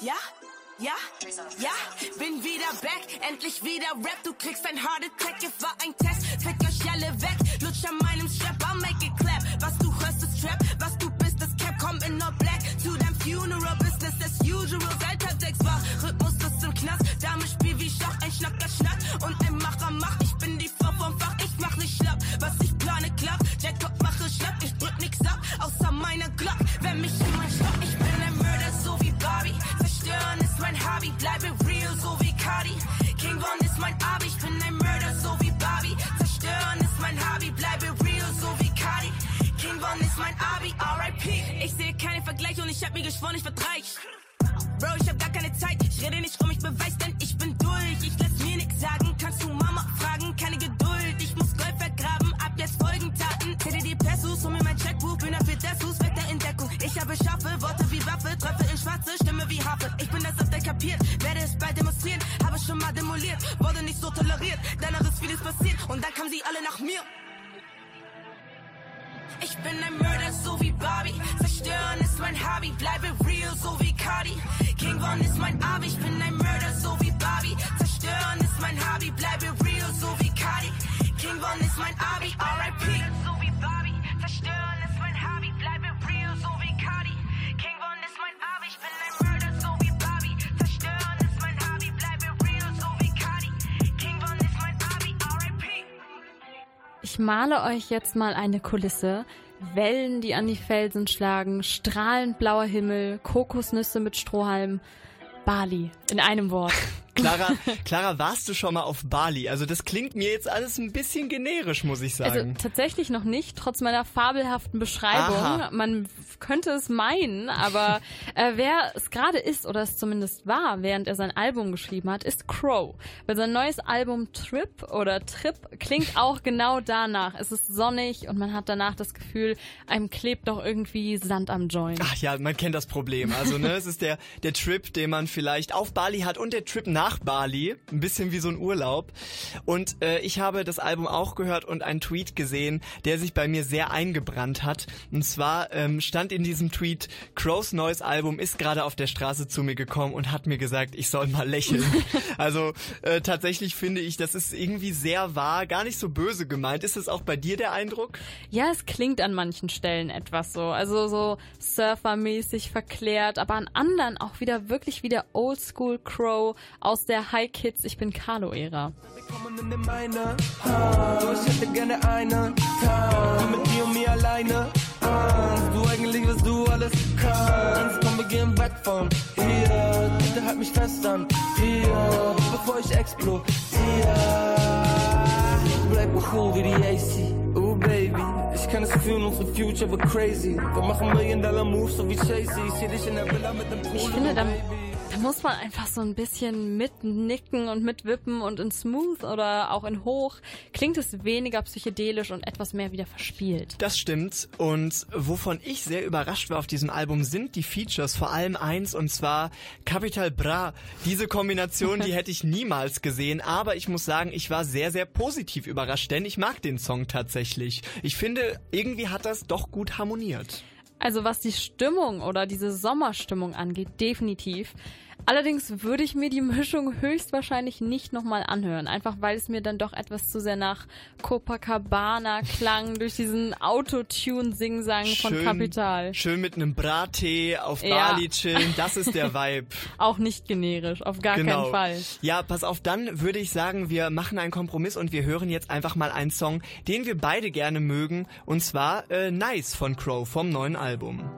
Ja, ja, ja, bin wieder back, endlich wieder Rap, du kriegst ein Heart Attack, es war ein Test, fick euch alle weg, lutsch an meinem Strap, I'll make it clap, was du hörst ist Trap, was du bist ist Cap, komm in all black, to dein Funeral, Business as usual, seit und ich hab mir geschworen, ich werd reich. Bro, ich hab gar keine Zeit, ich rede nicht rum, ich beweis, denn ich bin durch. Ich lass mir nix sagen, kannst du Mama fragen, keine Geduld. Ich muss Gold vergraben, ab jetzt folgen Taten. Zähle die Pesos, hol mir mein Checkbuch, bin dafür der Fuß weg der Entdeckung. Ich habe scharfe Worte wie Waffe, treffe in schwarze Stimme wie Harfe. Ich bin das öfter kapiert, werde es bald demonstrieren, habe schon mal demoliert, wurde nicht so toleriert. Danach ist vieles passiert und dann kamen sie alle nach mir. Ich bin ein Mörder, so wie Barbie. Zerstören ist mein Hobby, bleibe real, so wie Cardi. King Von ist mein Abi, ich bin ein Mörder, so wie Barbie. Zerstören ist mein Hobby, bleibe real, so wie Cardi. King Von ist mein Abi, R.I.P. So wie Barbie. Zerstören Ich male euch jetzt mal eine Kulisse. Wellen, die an die Felsen schlagen, strahlend blauer Himmel, Kokosnüsse mit Strohhalm. Bali, in einem Wort. Clara, Clara, warst du schon mal auf Bali? Also das klingt mir jetzt alles ein bisschen generisch, muss ich sagen. Also tatsächlich noch nicht, trotz meiner fabelhaften Beschreibung. Aha. Man könnte es meinen, aber äh, wer es gerade ist oder es zumindest war, während er sein Album geschrieben hat, ist Crow. Weil sein neues Album Trip oder Trip klingt auch genau danach. Es ist sonnig und man hat danach das Gefühl, einem klebt doch irgendwie Sand am Joint. Ach ja, man kennt das Problem. Also ne, es ist der der Trip, den man vielleicht auf Bali hat und der Trip nach Bali, ein bisschen wie so ein Urlaub. Und äh, ich habe das Album auch gehört und einen Tweet gesehen, der sich bei mir sehr eingebrannt hat. Und zwar ähm, stand in diesem Tweet: Crows neues Album ist gerade auf der Straße zu mir gekommen und hat mir gesagt, ich soll mal lächeln. also äh, tatsächlich finde ich, das ist irgendwie sehr wahr, gar nicht so böse gemeint. Ist das auch bei dir der Eindruck? Ja, es klingt an manchen Stellen etwas so. Also so surfermäßig verklärt, aber an anderen auch wieder wirklich wie der Oldschool Crow aus der High Kids Ich bin Carlo-Ära. Willkommen in meine Hand. Ich hätte gerne einen Tag nur mit dir und mir alleine. Angst, du eigentlich, was du alles kannst. Komm, wir gehen weg von hier. Bitte halt mich fest an dir, bevor ich explodiere. Bleib cool wie die AC. Oh Baby, ich kann es fühlen, unsere Future wird crazy. Wir machen Million Dollar Moves, so wie Chasey. Ich seh dich in der Villa mit dem Pool. Ich finde, da, da muss man einfach so ein bisschen mitnicken und mitwippen und in Smooth oder auch in Hoch klingt es weniger psychedelisch und etwas mehr wieder verspielt. Das stimmt. Und wovon ich sehr überrascht war auf diesem Album sind die Features, vor allem eins und zwar Capital Bra. Diese Kombination, die hätte ich niemals gesehen, aber ich muss sagen, ich war sehr, sehr positiv überrascht, denn ich mag den Song tatsächlich. Ich finde, irgendwie hat das doch gut harmoniert. Also was die Stimmung oder diese Sommerstimmung angeht, definitiv. Allerdings würde ich mir die Mischung höchstwahrscheinlich nicht nochmal anhören, einfach weil es mir dann doch etwas zu sehr nach Copacabana klang durch diesen Autotune-Singsang von Capital. Schön mit einem Brattee auf Ja. Bali chillen, das ist der Vibe. Auch nicht generisch, auf gar genau. keinen Fall. Ja, pass auf, dann würde ich sagen, wir machen einen Kompromiss und wir hören jetzt einfach mal einen Song, den wir beide gerne mögen, und zwar äh, Nice von Crow vom neuen Album.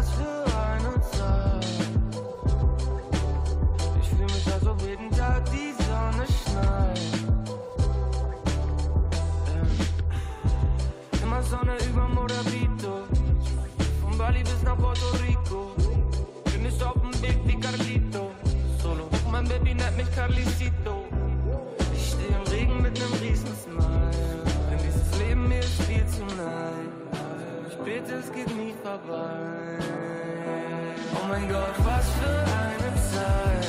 Was für eine Zeit. Ich fühl mich, als ob jeden Tag die Sonne schneit. Immer Sonne über Morabito. Von Bali bis nach Puerto Rico. Bin ich auf Weg wie Carlito. Solo, mein Baby nennt mich Carlicito. Bete, es geht nie vorbei. Oh mein Gott, was für eine Zeit.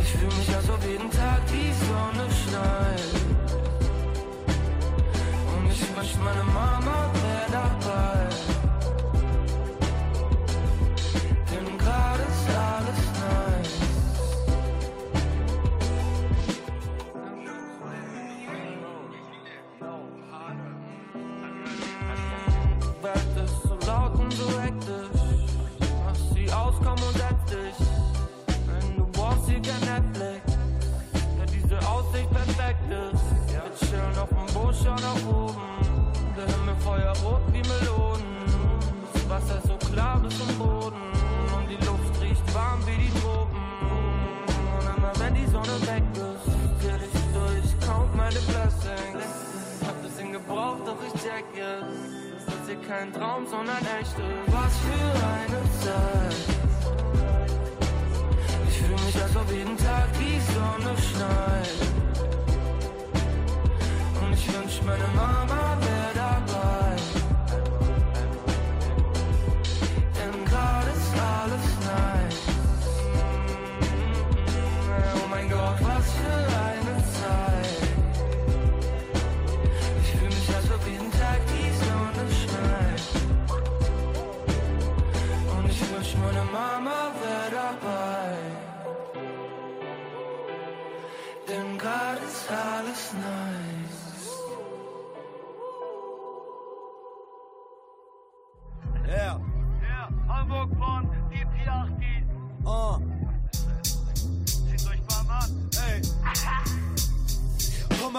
Ich fühl mich, als ob jeden Tag die Sonne schneit. Und ich wünsch, meine Mama ist. Wir chillen auf dem schau nach oben. Der Himmel feuerrot wie Melonen. Das Wasser so klar bis zum Boden. Und die Luft riecht warm wie die Tropen. Und immer wenn die Sonne weg ist, zähl ich durch, count meine Blessings. Hab bisschen gebraucht, doch ich check jetzt. Das ist hier kein Traum, sondern echtes. Was für eine Zeit. Ich fühl mich, als ob jeden Tag die Sonne schneit. Und ich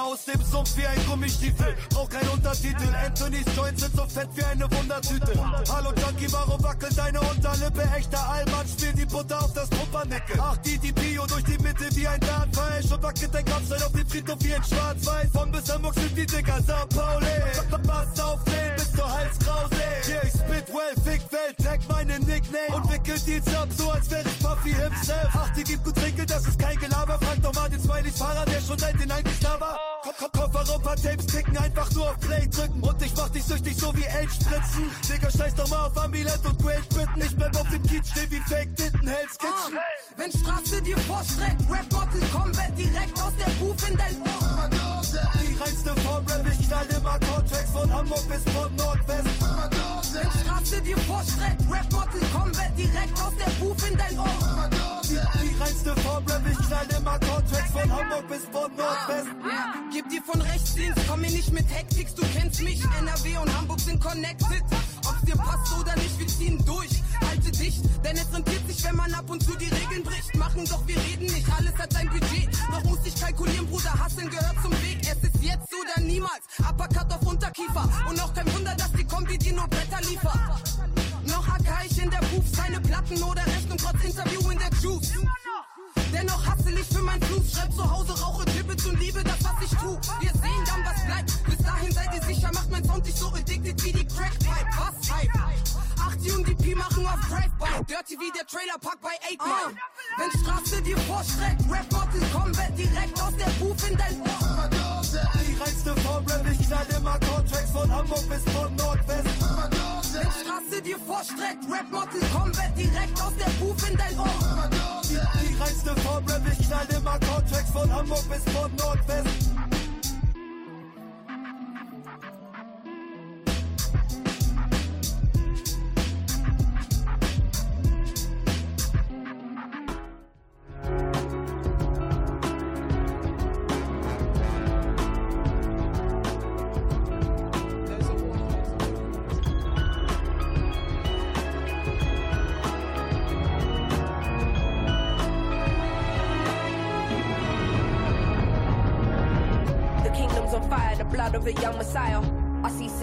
Komme aus dem Sumpf wie ein Gummistiefel, brauch kein Untertitel. Anthony's Joints sind so fett wie eine Wundertüte. Hallo Junkie, warum wackelt deine Unterlippe? Echter Allmann, spiel die Butter auf das Pumpernickel. Ach, die, die Pio durch die Mitte wie ein Dartpfeil. Schon wackelt dein Grabstein auf dem Friedhof wie ein Schwarz-Weiß. Von bis Hamburg sind die Dicker, Sao Pauli. Pass auf den bis zur Halskrause. Yeah, ich spit well, fick Welt, tag meine Nickname. Und wickel Deals ab, so als wäre ich Puffy himself. Ach, die gibt gut Trinkel, das ist kein Gelaber. Frag doch mal den Smiley-Fahrer, der schon seit den 90 da war. Ko- Ko- Kofferraum, paar Tapes ticken, einfach nur auf Play drücken. Und ich mach dich süchtig, so wie Elch-Spritzen. Digga, scheiß doch mal auf Ambilet und Great Britain. Ich bleib auf dem Kiez stehen wie Fake Titten, Hell's Kitchen. Wenn Straße dir vorstreckt, Rap Bottle Combat direkt aus der Booth in dein Ohr. Die reinste Form, Rap, ich knall immer Contracts von Hamburg bis von Nordwest. Wenn Straße dir vorstreckt, Rap Bottle Combat direkt aus der Booth in dein Ohr. Die, reinste Form, Rap, ich knall immer Contracts von Hamburg bis von Nordwest. Gib dir von rechts Dienst, komm mir nicht mit Hektik, du kennst mich. NRW und Hamburg sind connected. Ob's dir passt oder nicht, wir ziehen durch. Halte dich, denn es rentiert sich, wenn man ab und zu die Regeln bricht. Machen doch, wir reden nicht, alles hat sein Budget. Doch muss ich kalkulieren, Bruder, Hasseln gehört zum Weg. Es ist jetzt oder niemals. Uppercut auf Unterkiefer. Und auch kein Wunder, dass die Kombi dir nur Bretter liefert. Noch ich in der Booth, keine Platten oder Rechnung, trotz Interview in der Juice. Dennoch hassel ich für mein Fluch, schreib zu Hause, rauche Gibbets und liebe das, was ich tu. Wir sehen dann, was bleibt. Bis dahin seid ihr sicher, macht mein Sound dich so addicted wie die Crackpipe. Was Hype? 8 und die P machen auf Drive-By. Dirty wie der Trailerpark bei 8 Mile. Wenn Straße dir vorschreckt, Rap Bottle Combat direkt aus der Booth in dein Ohr. Die reinste Form, Rap, ich knall immer Contracts von Hamburg bis von Nordwest. Wenn Straße dir vorstreckt, Rap Bottle Combat direkt aus der Booth in dein Ohr. Die, die reinste Form, Rap, ich knall immer Contracts von Hamburg bis von Nordwest.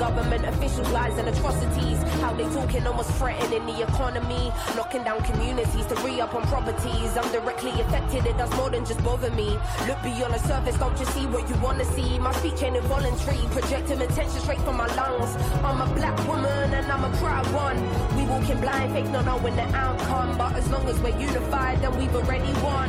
Government officials, lies and atrocities. How they talking almost threatening the economy. Knocking down communities to re up on properties. I'm directly affected, it does more than just bother me. Look beyond the surface, don't just see what you wanna see. My speech ain't involuntary, projecting attention straight from my lungs. I'm a black woman and I'm a proud one. We walking blind, fake not knowing the outcome. But as long as we're unified, then we've already won.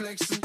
die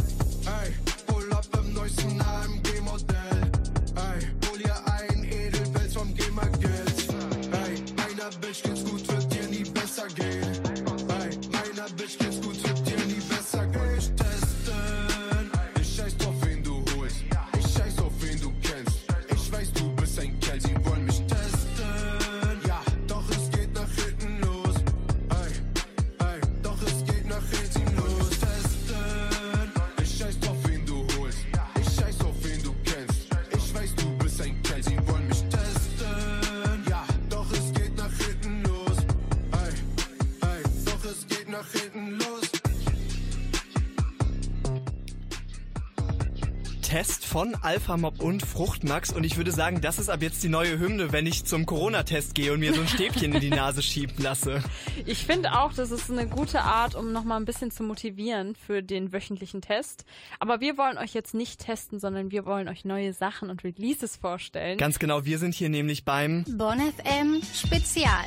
von Alpha Mob und Fruchtmax und ich würde sagen, das ist ab jetzt die neue Hymne, wenn ich zum Corona-Test gehe und mir so ein Stäbchen in die Nase schieben lasse. Ich finde auch, das ist eine gute Art, um nochmal ein bisschen zu motivieren für den wöchentlichen Test. Aber wir wollen euch jetzt nicht testen, sondern wir wollen euch neue Sachen und Releases vorstellen. Ganz genau, wir sind hier nämlich beim Bonn FM Spezial.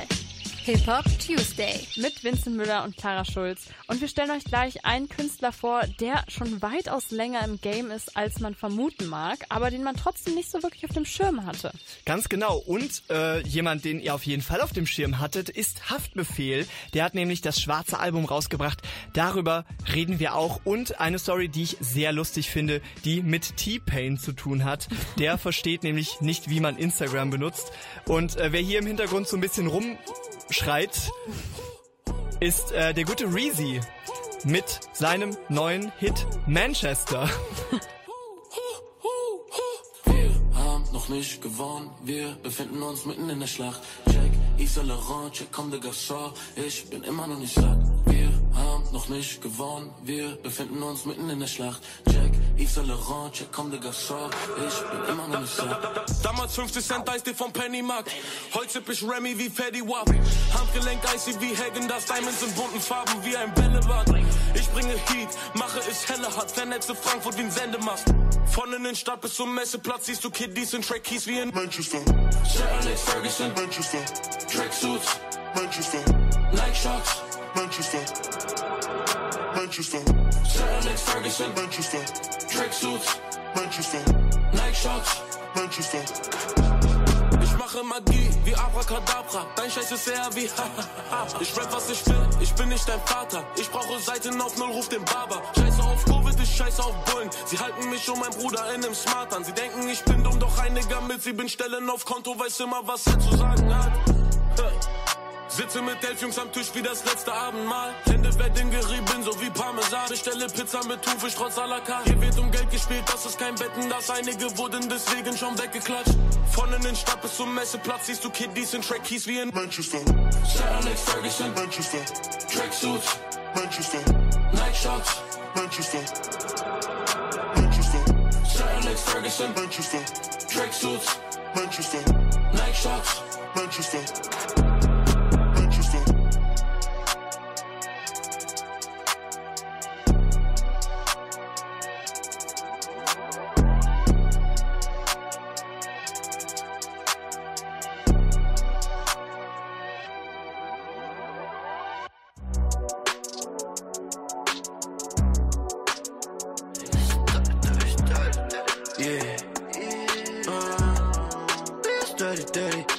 Hip Hop Tuesday. Mit Vincent Müller und Clara Schulz. Und wir stellen euch gleich einen Künstler vor, der schon weitaus länger im Game ist, als man vermuten mag, aber den man trotzdem nicht so wirklich auf dem Schirm hatte. Ganz genau. Und äh, jemand, den ihr auf jeden Fall auf dem Schirm hattet, ist Haftbefehl. Der hat nämlich das schwarze Album rausgebracht. Darüber reden wir auch. Und eine Story, die ich sehr lustig finde, die mit T-Pain zu tun hat. Der versteht nämlich nicht, wie man Instagram benutzt. Und äh, wer hier im Hintergrund so ein bisschen rumschreit, ist äh, der gute Reezy mit seinem neuen Hit Manchester. haben noch nicht gewonnen, wir befinden uns mitten in der Schlacht. Check, Yves Laurent, check, comme de Garçon, ich bin immer noch nicht satt. Wir haben noch nicht gewonnen, wir befinden uns mitten in der Schlacht. Check, Yves Laurent, check, comme de Garçon, ich bin immer noch nicht satt. Damals 50 Cent Eis vom Pennymarkt. Heute ich Remy wie Fetty Wap. Handgelenk icy wie Hagen, das Diamonds in bunten Farben wie ein Bällebad. Ich bringe Heat, mache es helle, hat vernetze Frankfurt wie ein Sendemast. Von in den Stadt bis zum Messeplatz siehst du Kiddies in Trackies wie in Manchester. Sir Alex Ferguson, Manchester. Tracksuits, Manchester. Nike Shots, Manchester. Manchester. Sir Alex Ferguson, Manchester. Tracksuits, Manchester. Nike Shots, Manchester. Mache Magie wie Abracadabra. Dein Scheiß ist eher wie Ich rap, was ich will. Ich bin nicht dein Vater. Ich brauche Seiten auf Null, ruf den Barber. Scheiße auf Covid, ich scheiße auf Bullen. Sie halten mich und mein Bruder in nem Smart an. Sie denken, ich bin dumm, doch einiger mit sie bin stellen auf Konto, weiß immer, was er zu sagen hat. Sitze mit elf Jungs am Tisch wie das letzte Abendmahl. Hände werden gerieben, so wie Parmesan. Bestelle Pizza mit Thunfisch trotz à la carte. Hier wird um Geld gespielt, das ist kein Betten, das einige wurden deswegen schon weggeklatscht. Von in den Stadt bis zum Messeplatz siehst du Kiddies in Trackies wie in Manchester. Sir Alex Ferguson, Manchester. Tracksuits, Manchester. Nike Shots, Manchester. Manchester. Sir Alex Ferguson, Manchester. Tracksuits, Manchester. Nike Shots, Manchester. Dirty,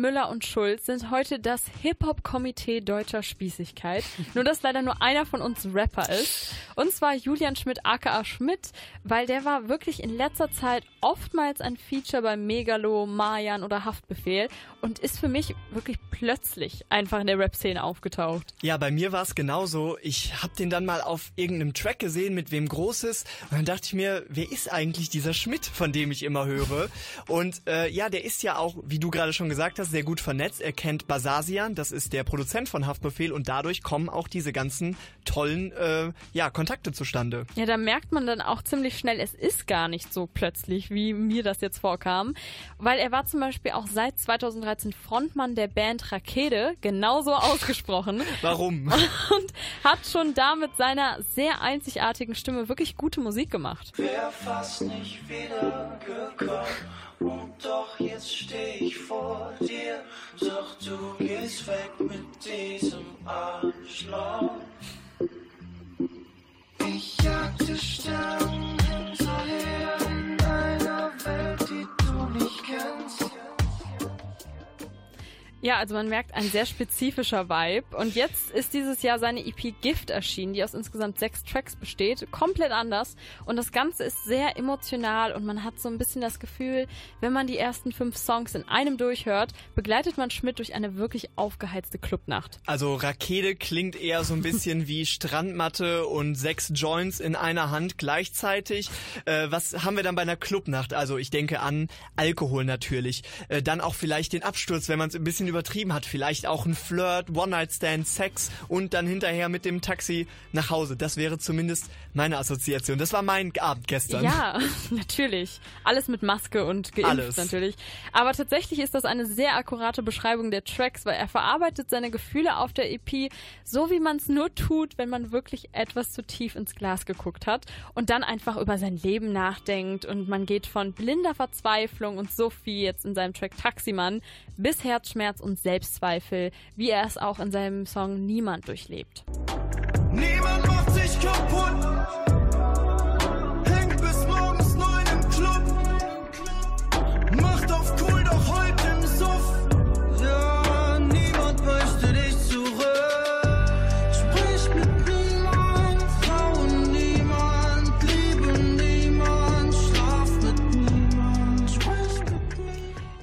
Müller und Schulz sind heute das Hip-Hop-Komitee deutscher Spießigkeit. nur, dass leider nur einer von uns Rapper ist. Und zwar Julian Schmidt, aka Schmidt, weil der war wirklich in letzter Zeit oftmals ein Feature bei Megalo, Mayan oder Haftbefehl und ist für mich wirklich plötzlich einfach in der Rap-Szene aufgetaucht. Ja, bei mir war es genauso. Ich hab den dann mal auf irgendeinem Track gesehen, mit wem Großes. Und dann dachte ich mir, wer ist eigentlich dieser Schmidt, von dem ich immer höre? Und äh, ja, der ist ja auch, wie du gerade schon gesagt hast, sehr gut vernetzt. Er kennt Basasian, das ist der Produzent von Haftbefehl. Und dadurch kommen auch diese ganzen tollen äh, ja, Kontakte zustande. Ja, da merkt man dann auch ziemlich schnell, es ist gar nicht so plötzlich, wie mir das jetzt vorkam. Weil er war zum Beispiel auch seit 2013 Frontmann der Band Rakete, genauso ausgesprochen. Warum? Und hat schon da mit seiner sehr einzigartigen Stimme wirklich gute Musik gemacht. Wär fast nicht wiedergekommen. Und doch jetzt steh ich vor dir. Doch du gehst weg mit diesem Arschloch. Ich jagte Sterne hinterher in einer Welt, die du nicht kennst. Ja, also man merkt ein sehr spezifischer Vibe. Und jetzt ist dieses Jahr seine EP Gift erschienen, die aus insgesamt sechs Tracks besteht. Komplett anders. Und das Ganze ist sehr emotional und man hat so ein bisschen das Gefühl, wenn man die ersten fünf Songs in einem durchhört, begleitet man Schmidt durch eine wirklich aufgeheizte Clubnacht. Also Rakete klingt eher so ein bisschen wie Strandmatte und sechs Joints in einer Hand gleichzeitig. Äh, was haben wir dann bei einer Clubnacht? Also ich denke an Alkohol natürlich. Äh, dann auch vielleicht den Absturz, wenn man es ein bisschen übertrieben hat. Vielleicht auch ein Flirt, One-Night-Stand, Sex und dann hinterher mit dem Taxi nach Hause. Das wäre zumindest meine Assoziation. Das war mein Abend gestern. Ja, natürlich. Alles mit Maske und geimpft Alles. natürlich. Aber tatsächlich ist das eine sehr akkurate Beschreibung der Tracks, weil er verarbeitet seine Gefühle auf der EP so, wie man es nur tut, wenn man wirklich etwas zu tief ins Glas geguckt hat und dann einfach über sein Leben nachdenkt und man geht von blinder Verzweiflung und Sophie jetzt in seinem Track Taximann bis Herzschmerz und Selbstzweifel, wie er es auch in seinem Song Niemand durchlebt. Niemand macht sich kaputt.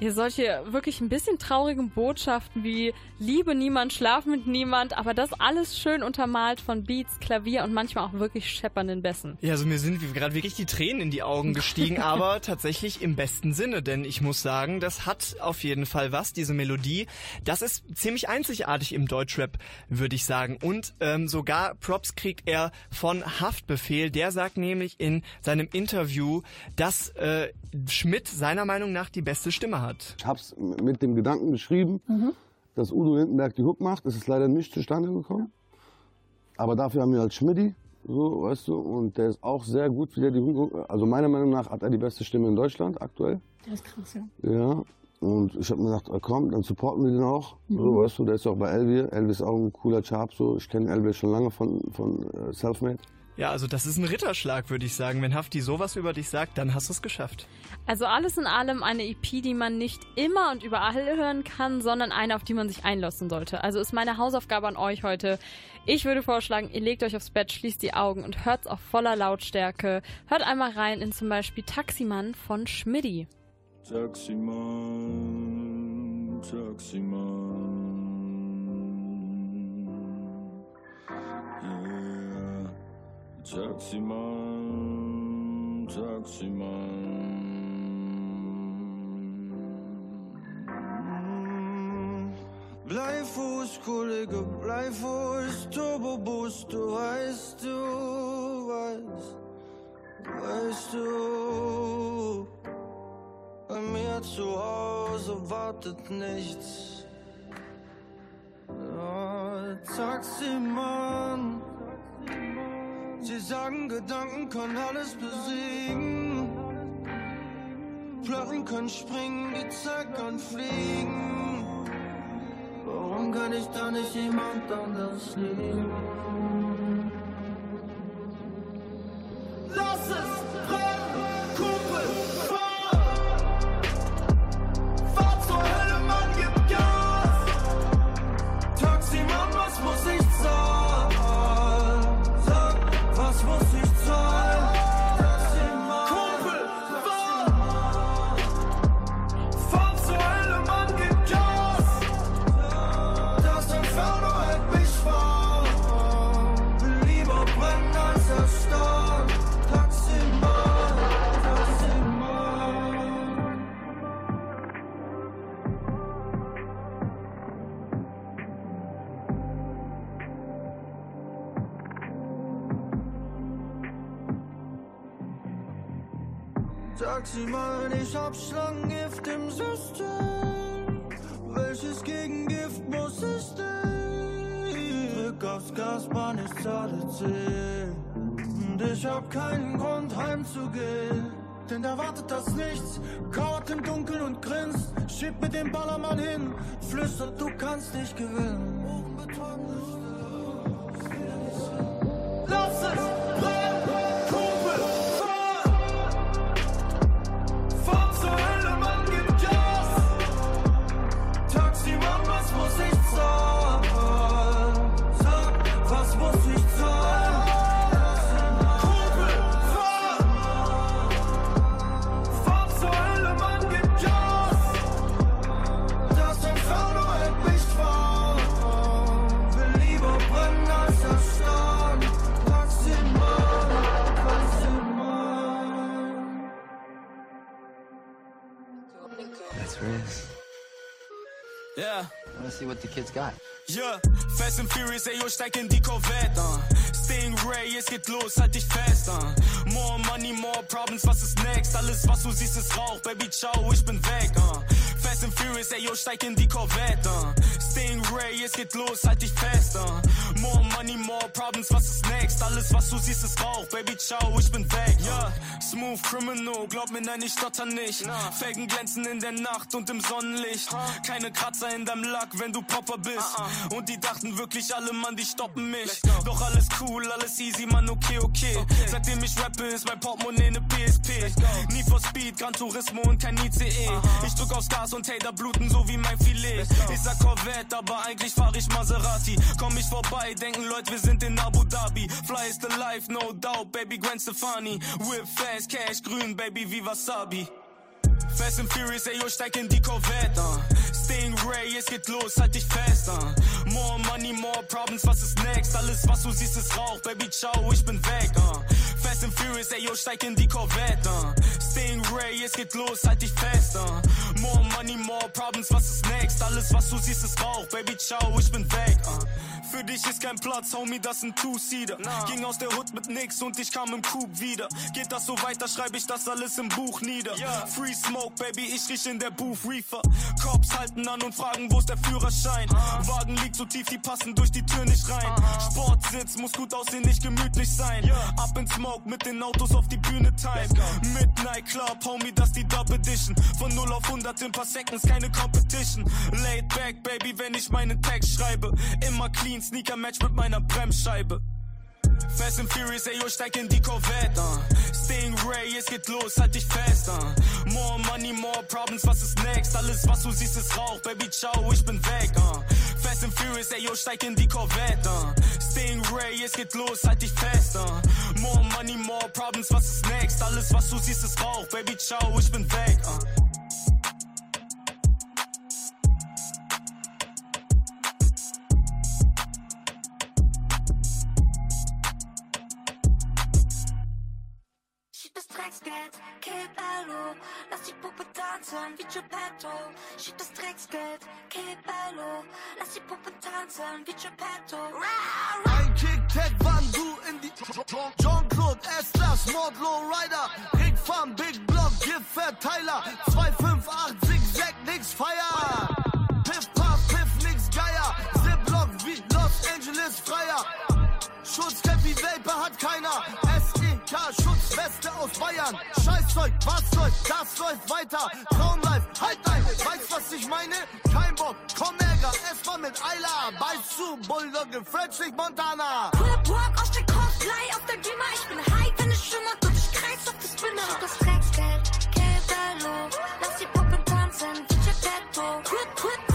Ihr solche wirklich ein bisschen traurigen Botschaften wie Liebe niemand, Schlaf mit niemand, aber das alles schön untermalt von Beats, Klavier und manchmal auch wirklich scheppernden Bässen. Ja, also mir sind gerade wirklich die Tränen in die Augen gestiegen, aber tatsächlich im besten Sinne, denn ich muss sagen, das hat auf jeden Fall was, diese Melodie. Das ist ziemlich einzigartig im Deutschrap, würde ich sagen. Und ähm, sogar Props kriegt er von Haftbefehl. Der sagt nämlich in seinem Interview, dass äh, Schmidt seiner Meinung nach die beste Stimme hat. Ich hab's mit dem Gedanken geschrieben, dass Udo Lindenberg die Hook macht. Das ist leider nicht zustande gekommen. Aber dafür haben wir halt Schmidti, so, weißt du, und der ist auch sehr gut, wie der die Hook, also meiner Meinung nach hat er die beste Stimme in Deutschland aktuell. Das ist krass, ja. Ja, und ich habe mir gedacht, ah, komm, dann supporten wir den auch. So, Mhm. weißt du, der ist auch bei Elvier. Elvier ist auch ein cooler Chap, so. Ich kenne Elvier schon lange von, von äh, Selfmade. Ja, also das ist ein Ritterschlag, würde ich sagen. Wenn Hafti sowas über dich sagt, dann hast du es geschafft. Also alles in allem eine EP, die man nicht immer und überall hören kann, sondern eine, auf die man sich einlassen sollte. Also ist meine Hausaufgabe an euch heute. Ich würde vorschlagen, ihr legt euch aufs Bett, schließt die Augen und hört's auf voller Lautstärke. Hört einmal rein in zum Beispiel Taximann von Schmidti. Taximan, Taximan. Yeah. Taximan, Taximan. Bleifuß, Kollege, Bleifuß, Turboboost, du weißt, du weißt, weißt du. Bei mir zu Hause wartet nichts. Ja, Taximann. Sagen, Gedanken können alles besiegen. Platten können springen, die Zeit kann fliegen. Warum kann ich da nicht jemand anders lieben? 10. Und ich hab keinen Grund heimzugehen. Denn da wartet das Nichts, kauert im Dunkeln und grinst. Schieb mit dem Ballermann hin, flüstert, du kannst nicht gewinnen. Lass es see what the kids got. Yeah, Fast and Furious, ey, yo, steig in die Corvette, uh. Stingray, es geht los, halt dich fest, uh. More money, more problems, was ist next? Alles, was du siehst, ist Rauch, Baby, ciao, ich bin weg, uh. Fast and Furious, ey, yo, steig in die Corvette, uh. Stingray, es geht los, halt dich fest, uh. More money, more problems, was ist next? Alles, was du siehst, ist Rauch. Baby, ciao, ich bin weg. Ja, smooth criminal. Glaub mir, nein, ich stotter nicht. Felgen glänzen in der Nacht und im Sonnenlicht. Keine Kratzer in deinem Lack, wenn du Popper bist. Und die dachten wirklich alle, Mann, die stoppen mich. Doch alles cool, alles easy, Mann, okay, okay. Seitdem ich rappe, ist mein Portemonnaie ne PSP. Nie for Speed, Gran Turismo und kein ICE. Ich drück aufs Gas und Hater bluten so wie mein Filet. Ich sag Corvette, aber eigentlich fahr ich Maserati. Komm ich vorbei, denken Leute, wir sind in Abu Dhabi. Fly is the life, no doubt, baby Gwen Stefani. Whip fast, cash grün, baby wie Wasabi. Fast and Furious, ey, yo, steig in die Corvette, uh. Stingray, es geht los, halt dich fest, uh. More money, more problems, was ist next? Alles, was du siehst, ist Rauch, Baby, ciao, ich bin weg, uh. Fast and Furious, ey, yo, steig in die Corvette, uh. Stingray, es geht los, halt dich fest, uh. More money, more problems, was ist next? Alles, was du siehst, ist Rauch, Baby, ciao, ich bin weg, uh. Für dich ist kein Platz, Homie, das sind Two-Seater. Ging aus der Hood mit nix und ich kam im Coop wieder. Geht das so weiter, schreibe ich das alles im Buch nieder. Free Smoke, Baby, ich riech in der Booth Reefer. Cops halten an und fragen, wo ist der Führerschein? Wagen liegt so tief, die passen durch die Tür nicht rein. Sportsitz muss gut aussehen, nicht gemütlich sein. Up in Smoke mit den Autos auf die Bühne time. Midnight Club, Homie, das die Dub Edition. Von 0 auf 100 in paar Seconds, keine Competition. Laid back, Baby, wenn ich meinen Text schreibe. Immer clean, Sneaker-Match mit meiner Bremsscheibe. Fast and Furious, ey, yo, steig in die Corvette, uh. Stingray, es geht los, halt dich fest, uh. More money, more problems, was ist next? Alles, was du siehst, ist Rauch, Baby, ciao, ich bin weg, uh. Fast and Furious, ey, yo, steig in die Corvette, uh. Stingray, es geht los, halt dich fest, uh. More money, more problems, was ist next? Alles, was du siehst, ist Rauch, Baby, ciao, ich bin weg, uh. Das Drecksgeld, lass die Puppe tanzen wie Geppetto. Schieb das Drecksgeld, Kebello, lass die Puppe tanzen wie Geppetto. Ein Kick-Tag, wann du in die Jean-Claude, S-Class, Mordlow Rider, Rick Farm, Big Block, Gift-Verteiler, 258, Zigzag, nix Feier. Piff, Puff, Piff, nix Geier, Ziplock wie Los Angeles Freier. Schutzcappy Vapor hat keiner. SEK Schutzweste aus Bayern. Scheißzeug, was läuft, das läuft weiter. Traumlife, halt ein, weißt was ich meine? Kein Bock, komm Ärger, erstmal mit Eila. Beißt zu, Bulldogge, Frederick Montana. Pull Walk aus der Cosplay auf der Gimmer. Ich bin high, wenn es schimmert und ich kreis auf das Spinner. Schieb das Drecksgeld, Kebello, lass die Puppe tanzen wie Geppetto. Quip, quip,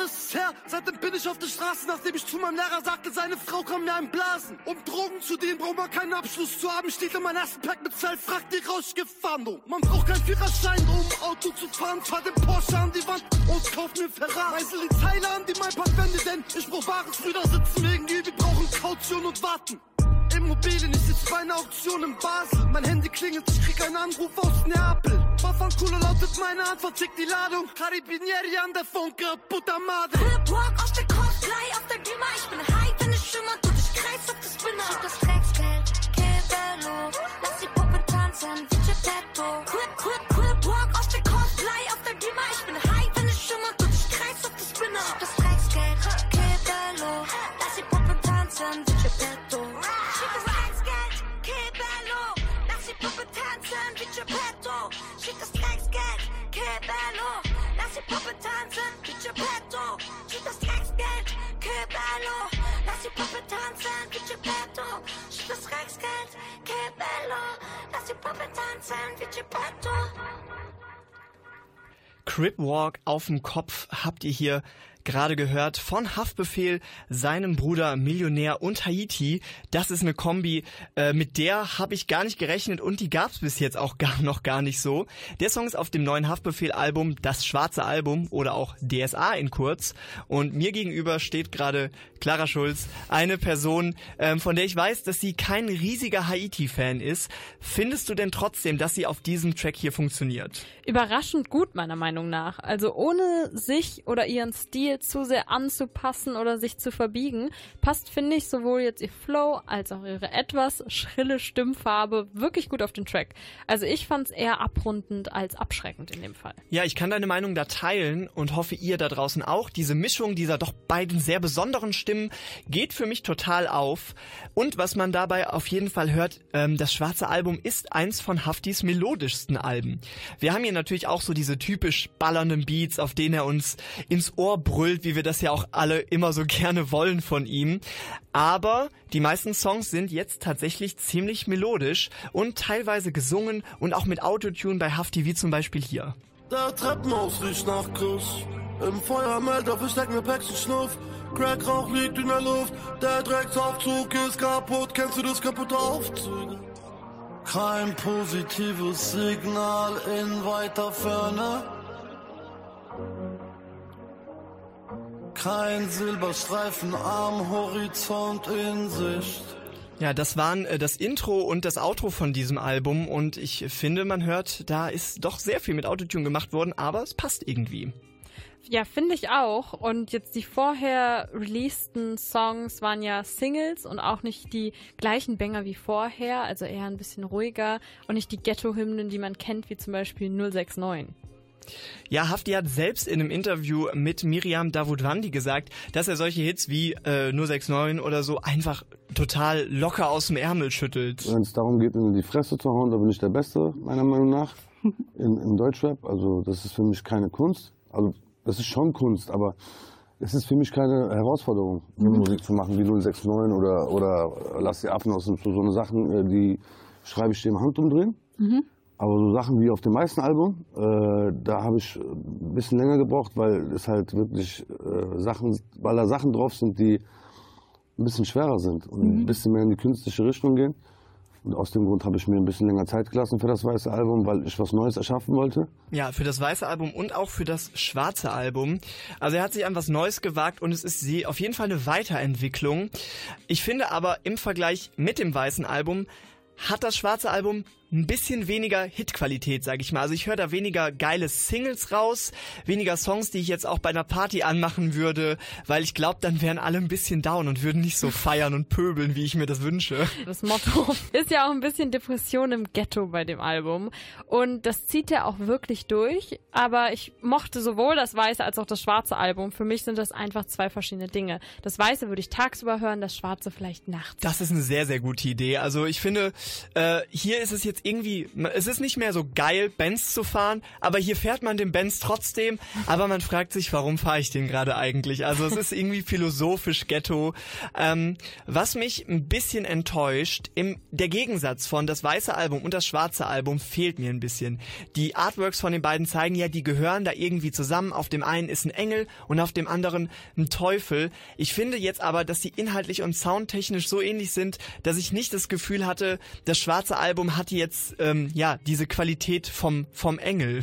20 Jahre ist es her, seitdem bin ich auf der Straße, nachdem ich zu meinem Lehrer sagte, seine Frau kann mir einen blasen. Um Drogen zu dienen, braucht man keinen Abschluss zu haben. Steht in meinem ersten Pack mit Zell, fragt die Rauschgefahndung. Man braucht keinen Führerschein, um Auto zu fahren. Fahr den Porsche an die Wand und kauf mir Ferrari. Reißel die Zeile an die mein Part wende, denn ich brauch wahres Brüder sitzen wegen wir brauchen Kaution und warten. Immobilien, ich sitz bei einer Auktion in Basel. Mein Handy klingelt, ich krieg einen Anruf aus Neapel. Waffan Kulo lautet meine Antwort, schick die Ladung. Carabinieri an der Funke, puta madre. Flip Walk aus der Cosplay auf der Gimmer. Ich bin high, wenn es schimmert und ich kreis auf das Spinner. Schieb das Drecksgeld, Kebello, lass die Puppe tanzen wie Geppetto. Quip, quip, quip, walk aus der Cosplay auf der Gimmer. Ich bin high, wenn es schimmert und ich kreis auf das Spinner. Schieb das Drecksgeld, Kebello, lass die Puppe tanzen wie Geppetto. Kebello, lass die Puppe tanzen wie. Schieb das Drecksgeld, Kebello, lass die Puppe tanzen wie. Schieb das Drecksgeld, Kebello, lass die Puppe tanzen wie Geppetto. Crip auf dem Kopf habt ihr hier gerade gehört von Haftbefehl, seinem Bruder Millionär und Haiti. Das ist eine Kombi, äh, mit der habe ich gar nicht gerechnet und die gab's bis jetzt auch gar noch gar nicht so. Der Song ist auf dem neuen Haftbefehl-Album, das schwarze Album oder auch DSA in kurz. Und mir gegenüber steht gerade Clara Schulz, eine Person, ähm, von der ich weiß, dass sie kein riesiger Haiti-Fan ist. Findest du denn trotzdem, dass sie auf diesem Track hier funktioniert? Überraschend gut, meiner Meinung nach. Also ohne sich oder ihren Stil Stil zu sehr anzupassen oder sich zu verbiegen, passt, finde ich, sowohl jetzt ihr Flow als auch ihre etwas schrille Stimmfarbe wirklich gut auf den Track. Also ich fand es eher abrundend als abschreckend in dem Fall. Ja, ich kann deine Meinung da teilen und hoffe ihr da draußen auch. Diese Mischung dieser doch beiden sehr besonderen Stimmen geht für mich total auf. Und was man dabei auf jeden Fall hört, ähm, das schwarze Album ist eins von Haftis melodischsten Alben. Wir haben hier natürlich auch so diese typisch ballernden Beats, auf denen er uns ins Ohr brüllt, wie wir das ja auch alle immer so gerne wollen von ihm. Aber die meisten Songs sind jetzt tatsächlich ziemlich melodisch und teilweise gesungen und auch mit Autotune bei Hafti, wie zum Beispiel hier. Der Treppenhaus riecht nach Kuss. Im Feuermelder verstecken wir Packs und Schnuff. Crackrauch liegt in der Luft. Der Drecksaufzug ist kaputt. Kennst du das kaputte Aufzug? Kein positives Signal in weiter Ferne. Kein Silberstreifen am Horizont in Sicht. Ja, das waren äh, das Intro und das Outro von diesem Album und ich finde, man hört, da ist doch sehr viel mit Autotune gemacht worden, aber es passt irgendwie. Ja, finde ich auch. Und jetzt die vorher releaseden Songs waren ja Singles und auch nicht die gleichen Banger wie vorher, also eher ein bisschen ruhiger und nicht die Ghetto-Hymnen, die man kennt, wie zum Beispiel 069. Ja, Hafti hat selbst in einem Interview mit Miriam Davutwandi gesagt, dass er solche Hits wie äh, 069 oder so einfach total locker aus dem Ärmel schüttelt. Wenn es darum geht, in die Fresse zu hauen, da bin ich der Beste, meiner Meinung nach, in, im Deutschrap. Also das ist für mich keine Kunst. Also das ist schon Kunst, aber es ist für mich keine Herausforderung, Mhm. Musik zu machen wie 069 oder, oder Lass die Affen aus dem Zoo. So eine Sachen, äh, die schreibe ich dir im Handumdrehen. Mhm. Aber so Sachen wie auf dem meisten Album, äh, da habe ich ein bisschen länger gebraucht, weil es halt wirklich äh, Sachen, weil da Sachen drauf sind, die ein bisschen schwerer sind und Mhm. ein bisschen mehr in die künstliche Richtung gehen. Und aus dem Grund habe ich mir ein bisschen länger Zeit gelassen für das weiße Album, weil ich was Neues erschaffen wollte. Ja, für das weiße Album und auch für das schwarze Album. Also er hat sich an was Neues gewagt und es ist sie auf jeden Fall eine Weiterentwicklung. Ich finde aber im Vergleich mit dem weißen Album hat das schwarze Album ein bisschen weniger Hitqualität, sag ich mal. Also ich höre da weniger geile Singles raus, weniger Songs, die ich jetzt auch bei einer Party anmachen würde, weil ich glaube, dann wären alle ein bisschen down und würden nicht so feiern und pöbeln, wie ich mir das wünsche. Das Motto ist ja auch ein bisschen Depression im Ghetto bei dem Album. Und das zieht er auch wirklich durch. Aber ich mochte sowohl das weiße als auch das schwarze Album. Für mich sind das einfach zwei verschiedene Dinge. Das weiße würde ich tagsüber hören, das schwarze vielleicht nachts. Das ist eine sehr, sehr gute Idee. Also ich finde, äh, hier ist es jetzt irgendwie, es ist nicht mehr so geil, Benz zu fahren, aber hier fährt man den Benz trotzdem, aber man fragt sich, warum fahre ich den gerade eigentlich? Also es ist irgendwie philosophisch Ghetto. Ähm, was mich ein bisschen enttäuscht, im, der Gegensatz von das weiße Album und das schwarze Album fehlt mir ein bisschen. Die Artworks von den beiden zeigen ja, die gehören da irgendwie zusammen. Auf dem einen ist ein Engel und auf dem anderen ein Teufel. Ich finde jetzt aber, dass die inhaltlich und soundtechnisch so ähnlich sind, dass ich nicht das Gefühl hatte, das schwarze Album hat jetzt ähm, ja diese Qualität vom vom Engel.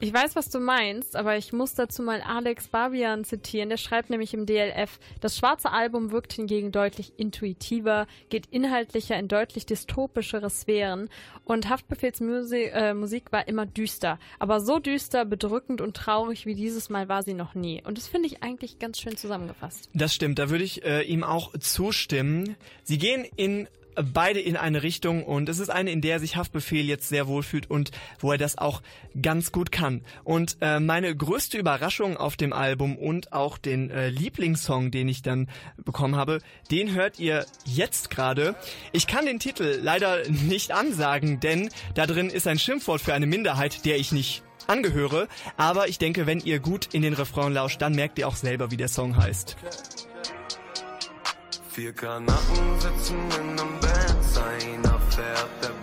Ich weiß, was du meinst, aber ich muss dazu mal Alex Barbian zitieren. Der schreibt nämlich im DLF, das schwarze Album wirkt hingegen deutlich intuitiver, geht inhaltlicher in deutlich dystopischere Sphären und Haftbefehls Musik, äh, Musik war immer düster. Aber so düster, bedrückend und traurig wie dieses Mal war sie noch nie. Und das finde ich eigentlich ganz schön zusammengefasst. Das stimmt, da würde ich äh, ihm auch zustimmen. Sie gehen in beide in eine Richtung und es ist eine, in der sich Haftbefehl jetzt sehr wohlfühlt und wo er das auch ganz gut kann. Und äh, meine größte Überraschung auf dem Album und auch den äh, Lieblingssong, den ich dann bekommen habe, den hört ihr jetzt gerade. Ich kann den Titel leider nicht ansagen, denn da drin ist ein Schimpfwort für eine Minderheit, der ich nicht angehöre. Aber ich denke, wenn ihr gut in den Refrain lauscht, dann merkt ihr auch selber, wie der Song heißt. Vier Kanaken sitzen in einem Benz, einer fährt, der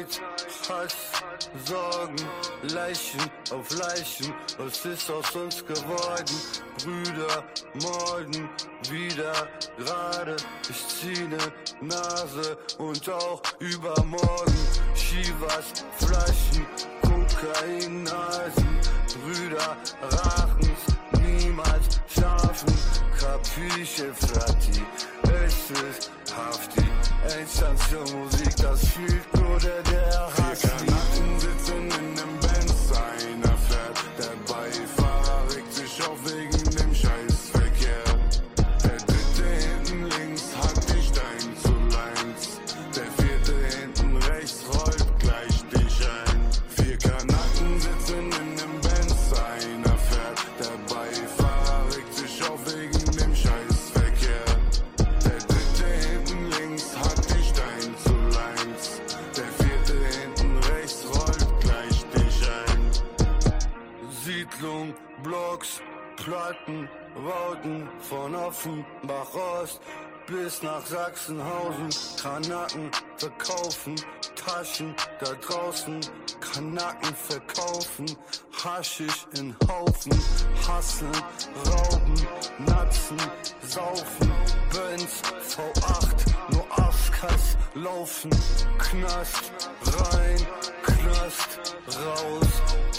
Neid, Hass, Sorgen, Leichen auf Leichen, was ist aus uns geworden? Brüder, Morden, wieder gerade, ich zieh ne Nase und auch übermorgen. Shivas, Flaschen, Kokainasen, Brüder, Rachens, niemals schlafen. Kapische Frati, es ist Hafti. Endstation Musik, das fühlt nur der, der hasst Platten, Bauten von Offenbach Ost bis nach Sachsenhausen. Kanaken verkaufen Taschen da draußen. Kanaken verkaufen Haschisch in Haufen. Hasseln, rauben, natzen, saufen. Benz, V8, nur Afkas laufen. Knast rein, Knast raus.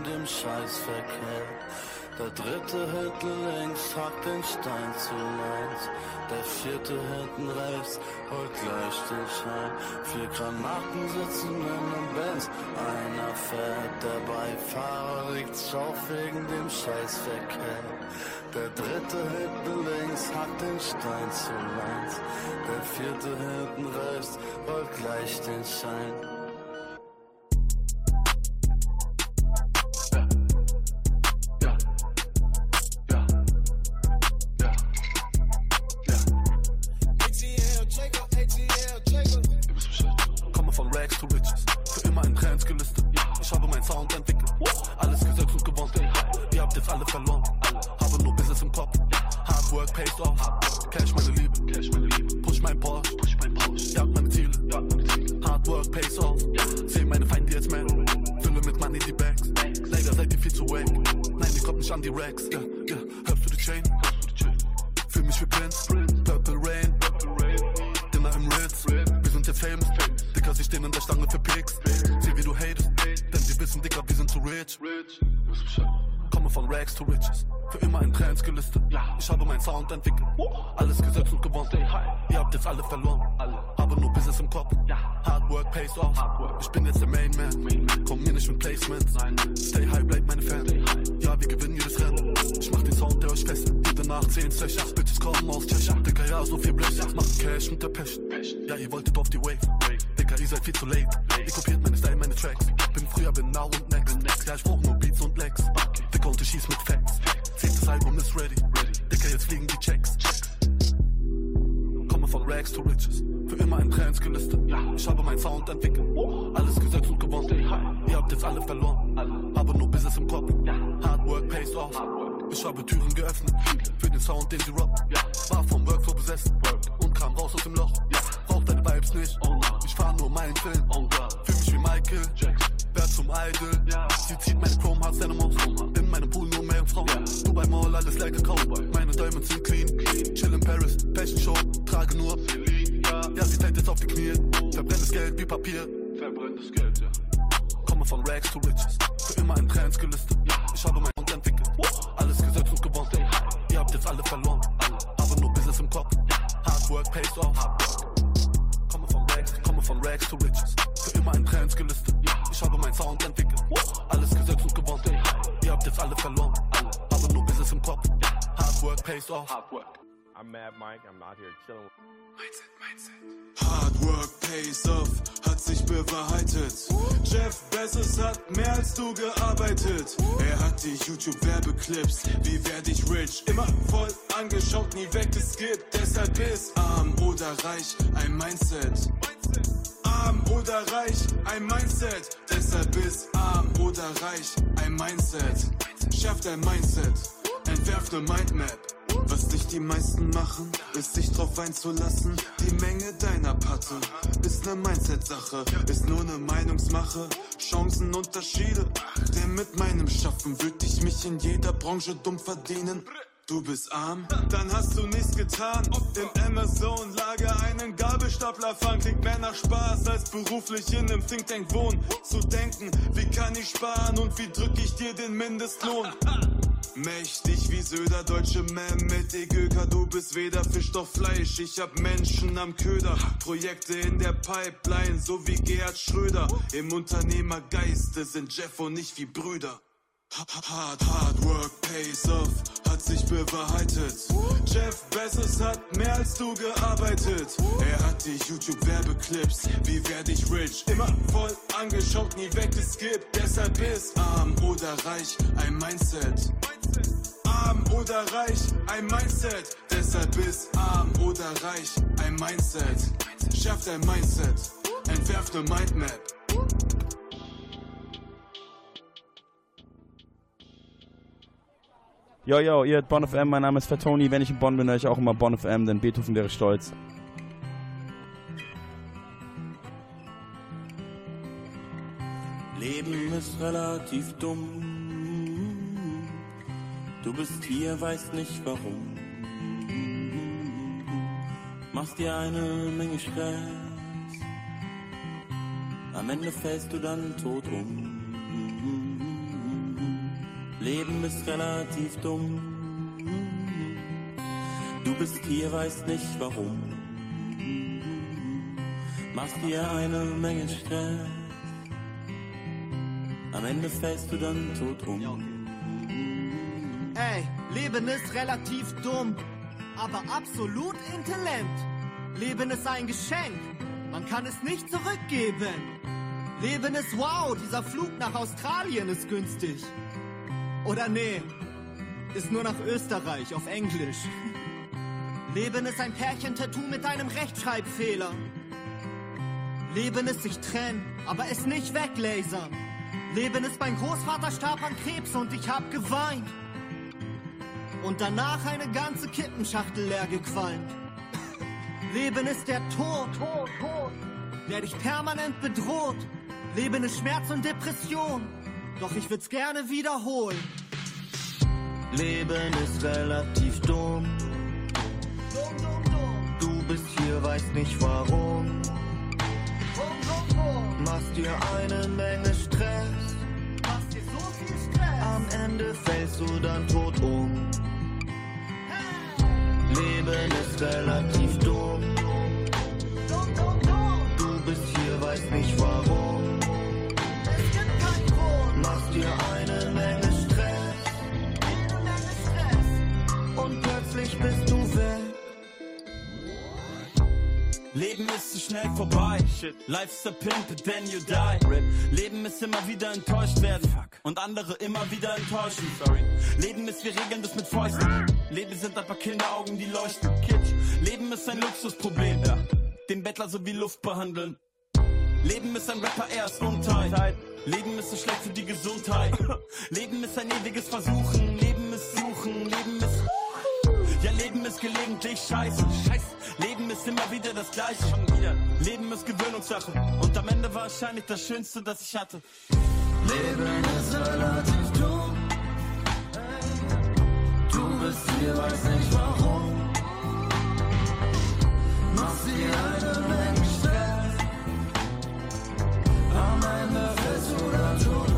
in dem Scheißverkehr. Der dritte hinten links hackt den Stein zu eins. Der vierte hinten rechts holt gleich den Schein. Vier Granaten sitzen in einem Benz. Einer fährt, der Beifahrer liegt auf wegen dem Scheißverkehr. Der dritte hinten links hackt den Stein zu eins. Der vierte hinten rechts holt gleich den Schein. Alle verloren. Aber nur Business im Kopf. Hard work pays off. Komme von Rags, komme von Rags to Riches. Für immer in Trends gelistet. Ich habe mein Sound entwickelt. Alles gesetzt und gewonnen. Ihr habt jetzt alle verloren. Aber nur Business im Kopf. Hard work pays off. Hard work. I'm Mad Mike, I'm out here chilling. Hard work pays off, hat sich bewahrheitet. Jeff Bezos hat mehr als du gearbeitet. Er hat die YouTube-Werbeclips, wie werde ich rich? Immer voll angeschaut, nie weggeskippt. Deshalb ist arm oder reich ein Mindset. Arm oder reich ein Mindset. Deshalb ist arm oder reich ein Mindset. Schafft ein Mindset, entwerft eine Mindmap. Was nicht die meisten machen, ist sich drauf einzulassen. Die Menge deiner Patte ist ne Mindset-Sache, ist nur ne Meinungsmache. Chancenunterschiede, denn mit meinem Schaffen würd ich mich in jeder Branche dumm verdienen. Du bist arm, dann hast du nichts getan. Im Amazon-Lager einen Gabelstapler fahren klingt mehr nach Spaß, als beruflich in einem Think Tank wohnen. Zu denken, wie kann ich sparen und wie drück ich dir den Mindestlohn? Mächtig wie Söder, deutsche Mehmet Egöker, du bist weder Fisch doch Fleisch. Ich hab Menschen am Köder, Projekte in der Pipeline, so wie Gerhard Schröder. Im Unternehmergeiste sind Jeff und ich wie Brüder. Hard, hard work pays off, hat sich bewahrheitet. Jeff Bezos hat mehr als du gearbeitet. Er hat die YouTube-Werbeclips, wie werde ich rich? Immer voll angeschaut, nie weggeskippt. Deshalb ist arm oder reich ein Mindset. Arm oder reich ein Mindset. Deshalb ist arm oder reich ein Mindset. Schafft ein Mindset, entwerft eine Mindmap. Yo, yo, ihr hört Bonn FM, mein Name ist Fatoni. Wenn ich in Bonn bin, höre ich auch immer Bonn FM, denn Beethoven wäre stolz. Leben ist relativ dumm. Du bist hier, weißt nicht warum. Machst dir eine Menge Stress. Am Ende fällst du dann tot um. Leben ist relativ dumm. Du bist hier, weißt nicht warum. Machst dir eine Menge Stress. Am Ende fällst du dann tot um. Ey, Leben ist relativ dumm, aber absolut intelligent. Leben ist ein Geschenk, man kann es nicht zurückgeben. Leben ist wow, dieser Flug nach Australien ist günstig. Oder nee, ist nur nach Österreich auf Englisch. Leben ist ein Pärchentattoo mit einem Rechtschreibfehler. Leben ist sich trennen, aber es nicht weglasern. Leben ist mein Großvater starb an Krebs und ich hab geweint. Und danach eine ganze Kippenschachtel leer gequalmt. Leben ist der Tod, Tod, Tod, der dich permanent bedroht. Leben ist Schmerz und Depression, doch ich würd's gerne wiederholen. Leben ist relativ dumm. Du bist hier, weißt nicht warum. Machst dir eine Menge Stress. Am Ende fällst du dann tot um. Leben ist relativ dumm. Du bist hier, weißt nicht warum. Leben ist zu schnell vorbei. Life's a pimp, then you die. Leben ist immer wieder enttäuscht werden. Und andere immer wieder enttäuschen. Leben ist, wir regeln das mit Fäusten. Leben sind ein paar Kinderaugen, die leuchten. Kitsch. Leben ist ein Luxusproblem. Den Bettler so wie Luft behandeln. Leben ist ein Rapper erst untight. Leben ist so schlecht für die Gesundheit. Leben ist ein ewiges Versuchen. Leben ist Suchen. Leben ist. Ja, Leben ist gelegentlich scheiße. Scheiße. Leben ist immer wieder das Gleiche. Leben ist Gewöhnungssache. Und am Ende wahrscheinlich das Schönste, das ich hatte. Leben ist relativ dumm. Du bist hier, weiß nicht warum. Machst dir eine Menge Stress. Am Ende fällst du dann tot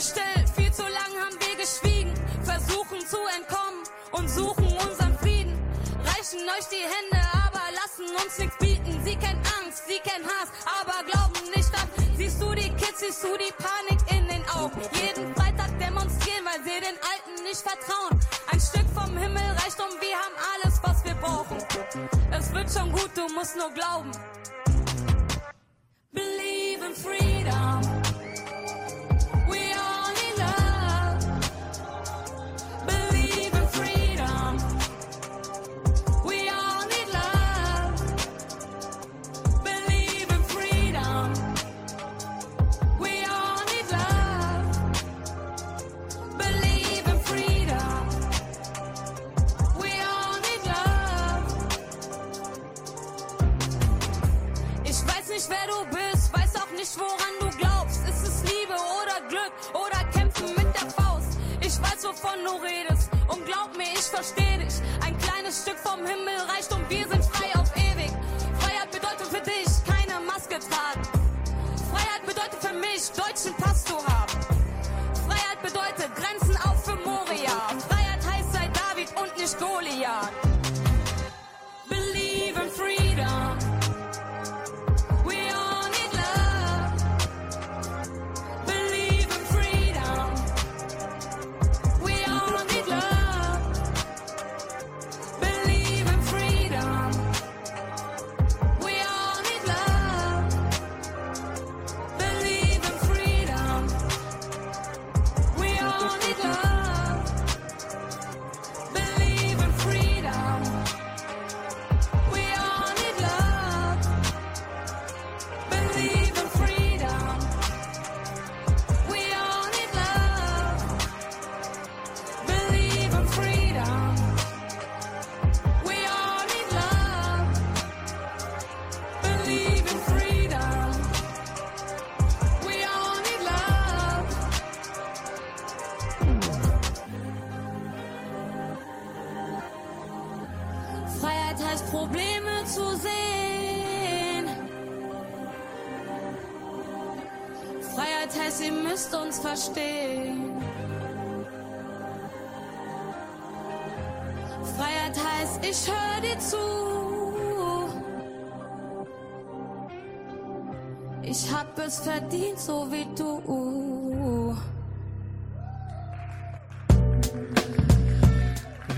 still, viel zu lang haben wir geschwiegen, versuchen zu entkommen und suchen unseren Frieden. Reichen euch die Hände, aber lassen uns nichts bieten. Sie kennt Angst, sie kennt Hass, aber glauben nicht an. Siehst du die Kids, siehst du die Panik in den Augen. Jeden Freitag demonstrieren, weil sie den Alten nicht vertrauen. Ein Stück vom Himmel reicht und wir haben alles, was wir brauchen. Es wird schon gut, du musst nur glauben. Believe in freedom. Wovon du redest und glaub mir, ich versteh dich. Ein kleines Stück vom Himmel reicht und wir sind frei auf ewig. Freiheit bedeutet für dich keine Maske tragen. Freiheit bedeutet für mich, deutschen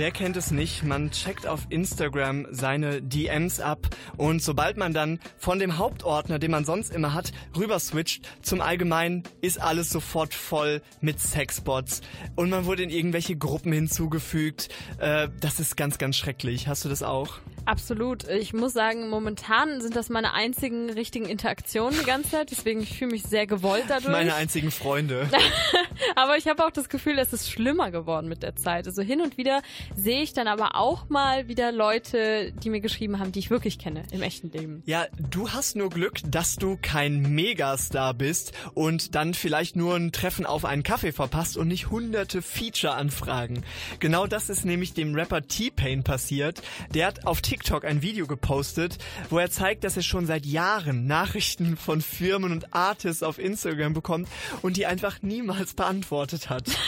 Wer kennt es nicht? Man checkt auf Instagram seine DMs ab und sobald man dann von dem Hauptordner, den man sonst immer hat, rüber switcht zum Allgemeinen, ist alles sofort voll mit Sexbots und man wurde in irgendwelche Gruppen hinzugefügt. Äh, das ist ganz, ganz schrecklich. Hast du das auch? Absolut. Ich muss sagen, momentan sind das meine einzigen richtigen Interaktionen die ganze Zeit, deswegen ich fühle mich sehr gewollt dadurch. Meine einzigen Freunde. aber ich habe auch das Gefühl, es ist schlimmer geworden mit der Zeit. Also hin und wieder sehe ich dann aber auch mal wieder Leute, die mir geschrieben haben, die ich wirklich kenne im echten Leben. Ja, du hast nur Glück, dass du kein Megastar bist und dann vielleicht nur ein Treffen auf einen Kaffee verpasst und nicht hunderte Feature-Anfragen. Genau das ist nämlich dem Rapper T-Pain passiert. Der hat auf TikTok ein Video gepostet, wo er zeigt, dass er schon seit Jahren Nachrichten von Firmen und Artists auf Instagram bekommt und die einfach niemals beantwortet hat.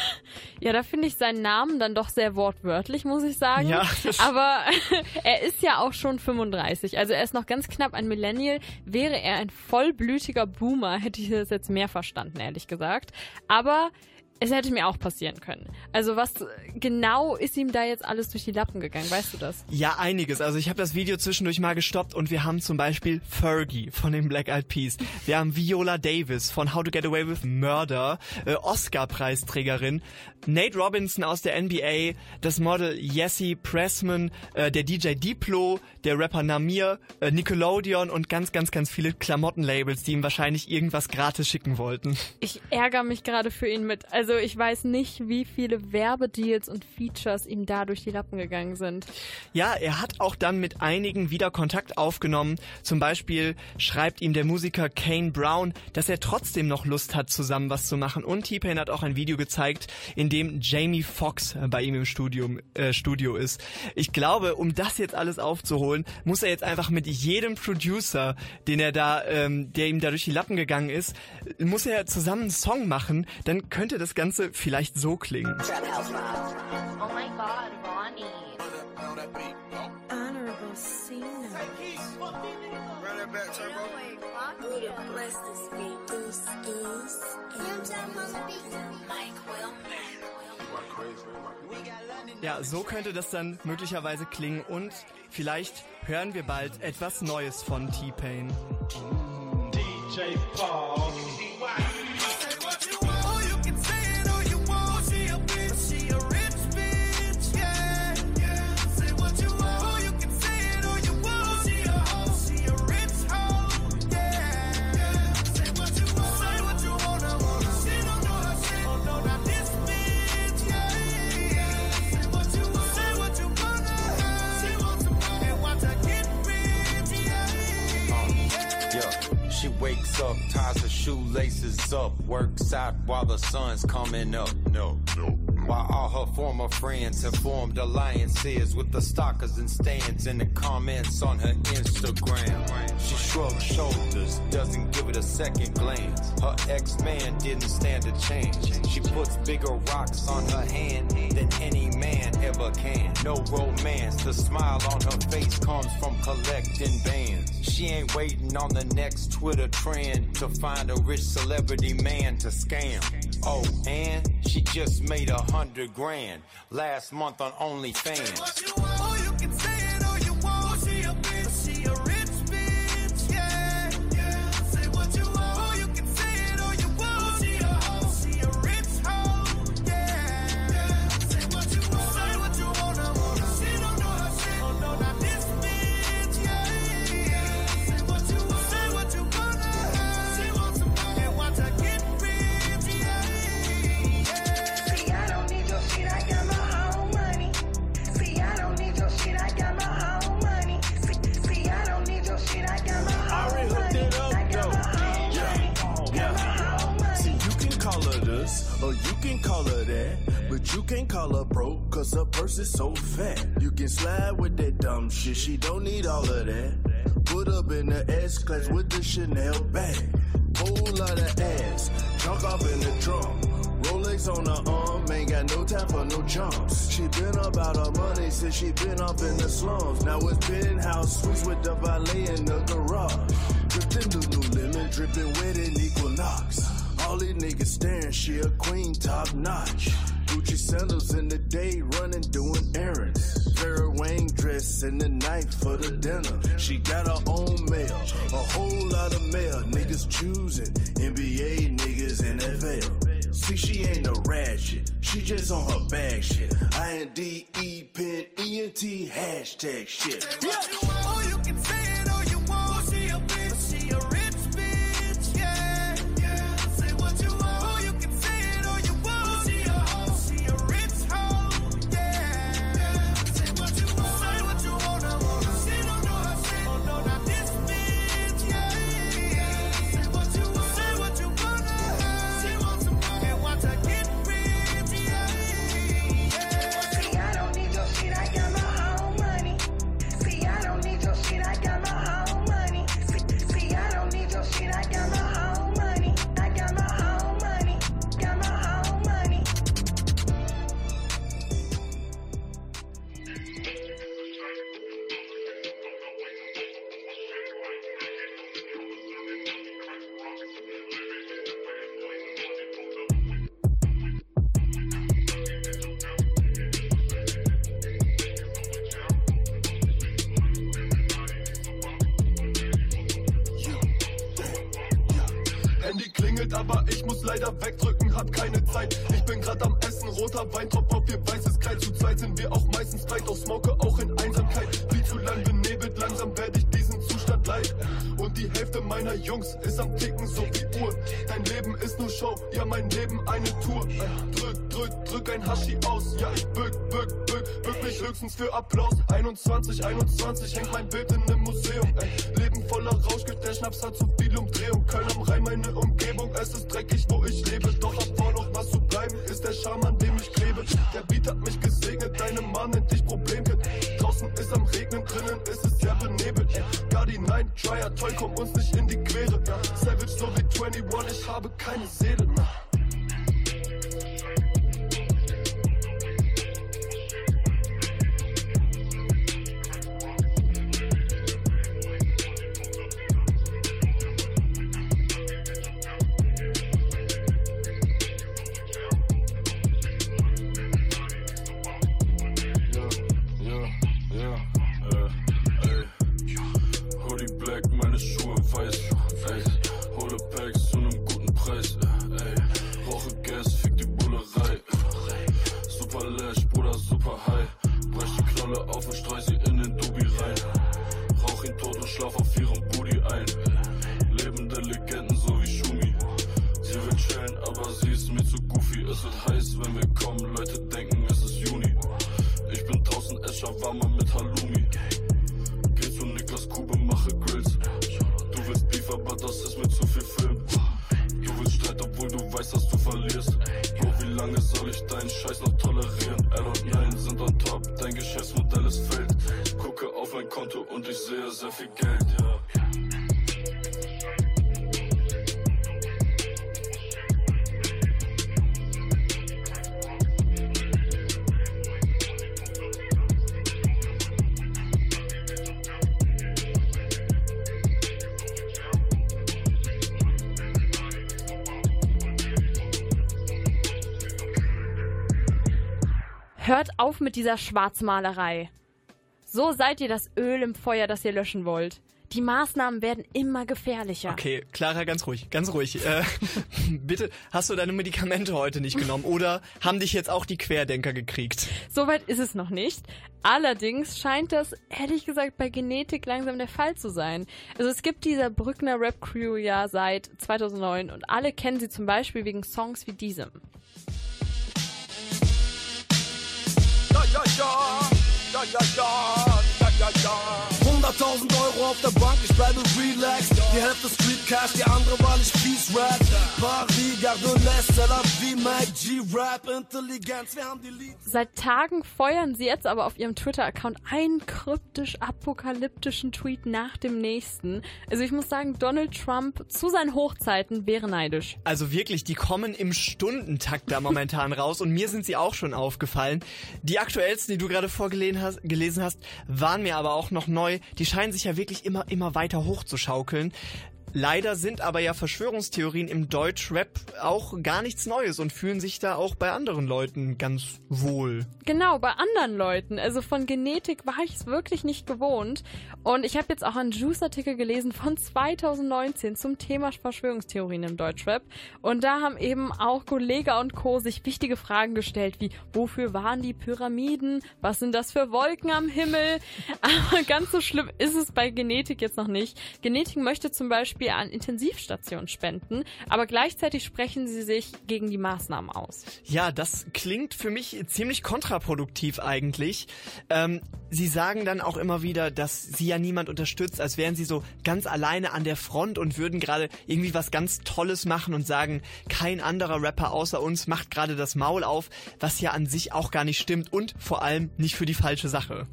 Ja, da finde ich seinen Namen dann doch sehr wortwörtlich, muss ich sagen. Ja, Aber er ist ja auch schon 35. Also er ist noch ganz knapp ein Millennial. Wäre er ein vollblütiger Boomer, hätte ich das jetzt mehr verstanden, ehrlich gesagt. Aber es hätte mir auch passieren können. Also was genau ist ihm da jetzt alles durch die Lappen gegangen? Weißt du das? Ja, einiges. Also ich habe das Video zwischendurch mal gestoppt und wir haben zum Beispiel Fergie von den Black Eyed Peas. Wir haben Viola Davis von How to Get Away with Murder, äh, Oscar-Preisträgerin, Nate Robinson aus der NBA, das Model Jessie Pressman, äh, der DJ Diplo, der Rapper Namir, äh, Nickelodeon und ganz, ganz, ganz viele Klamottenlabels, die ihm wahrscheinlich irgendwas gratis schicken wollten. Ich ärgere mich gerade für ihn mit. Also Also ich weiß nicht, wie viele Werbedeals und Features ihm da durch die Lappen gegangen sind. Ja, er hat auch dann mit einigen wieder Kontakt aufgenommen. Zum Beispiel schreibt ihm der Musiker Kane Brown, dass er trotzdem noch Lust hat, zusammen was zu machen. Und T-Pain hat auch ein Video gezeigt, in dem Jamie Foxx bei ihm im Studium, äh, Studio ist. Ich glaube, um das jetzt alles aufzuholen, muss er jetzt einfach mit jedem Producer, den er da, ähm, der ihm da durch die Lappen gegangen ist, muss er zusammen einen Song machen. Dann könnte das Ganze vielleicht so klingen. Oh my god, Ronnie. Honorable Cena. Ja, so könnte das dann möglicherweise klingen und vielleicht hören wir bald etwas Neues von T-Pain. DJ Paul. Shoelaces up, works out while the sun's coming up. No, no. While all her former friends have formed alliances with the stalkers and stands in the comments on her Instagram. She shrugs shoulders, doesn't give it a second glance. Her ex-man didn't stand a chance. She puts bigger rocks on her hand than any man ever can. No romance, the smile on her face comes from collecting bands. She ain't waiting on the next Twitter trend to find a rich celebrity man to scam. Oh, and she just made a hundred grand last month on OnlyFans. Or you can call her that. But you can't call her broke, cause her purse is so fat. You can slide with that dumb shit, she don't need all of that. Put up in the S class with the Chanel bag. Whole lot of ass, junk off in the trunk. Rolex on her arm, ain't got no time for no jumps. She been about her money since she been up in the slums. Now it's penthouse suites with the valet in the garage. Drippin' Lululemon, dripping wet in Equinox. All these niggas staring, she a queen, top notch. Gucci sandals in the day, running, doing errands. Vera Wang dress in the night for the dinner. She got her own mail, a whole lot of mail. Niggas choosing NBA niggas in NFL. See, she ain't a ratchet, she just on her bag shit. I N D E pen E N T hashtag shit. Oh, you can say auf mit dieser Schwarzmalerei. So seid ihr das Öl im Feuer, das ihr löschen wollt. Die Maßnahmen werden immer gefährlicher. Okay, Clara, ganz ruhig, ganz ruhig. Äh, bitte, hast du deine Medikamente heute nicht genommen oder haben dich jetzt auch die Querdenker gekriegt? Soweit ist es noch nicht. Allerdings scheint das, ehrlich gesagt, bei Genetik langsam der Fall zu sein. Also es gibt dieser Brückner Rap Crew ja seit 2009 und alle kennen sie zum Beispiel wegen Songs wie diesem. da da da da da da. 100.000 Euro auf der Bank, ich bleibe relaxed. Die Hälfte Street Cash, die andere, weil ich fies rap. Paris, Gardoness, Tel Aviv, Mac G, Rap, Intelligenz, wir haben die Lied. Seit Tagen feuern sie jetzt aber auf ihrem Twitter-Account einen kryptisch-apokalyptischen Tweet nach dem nächsten. Also ich muss sagen, Donald Trump zu seinen Hochzeiten wäre neidisch. Also wirklich, die kommen im Stundentakt da momentan raus und mir sind sie auch schon aufgefallen. Die aktuellsten, die du gerade vorgelesen hast, gelesen hast, waren mir aber auch noch neu. Die scheinen sich ja wirklich immer, immer weiter hochzuschaukeln. Leider sind aber ja Verschwörungstheorien im Deutschrap auch gar nichts Neues und fühlen sich da auch bei anderen Leuten ganz wohl. Genau, bei anderen Leuten. Also von Genetik war ich es wirklich nicht gewohnt. Und ich habe jetzt auch einen Juice-Artikel gelesen von 2019 zum Thema Verschwörungstheorien im Deutschrap. Und da haben eben auch Kollega und Co. sich wichtige Fragen gestellt, wie wofür waren die Pyramiden? Was sind das für Wolken am Himmel? Aber ganz so schlimm ist es bei Genetik jetzt noch nicht. Genetik möchte zum Beispiel an Intensivstationen spenden, aber gleichzeitig sprechen sie sich gegen die Maßnahmen aus. Ja, das klingt für mich ziemlich kontraproduktiv eigentlich. Ähm, sie sagen dann auch immer wieder, dass sie ja niemand unterstützt, als wären sie so ganz alleine an der Front und würden gerade irgendwie was ganz Tolles machen und sagen, kein anderer Rapper außer uns macht gerade das Maul auf, was ja an sich auch gar nicht stimmt und vor allem nicht für die falsche Sache.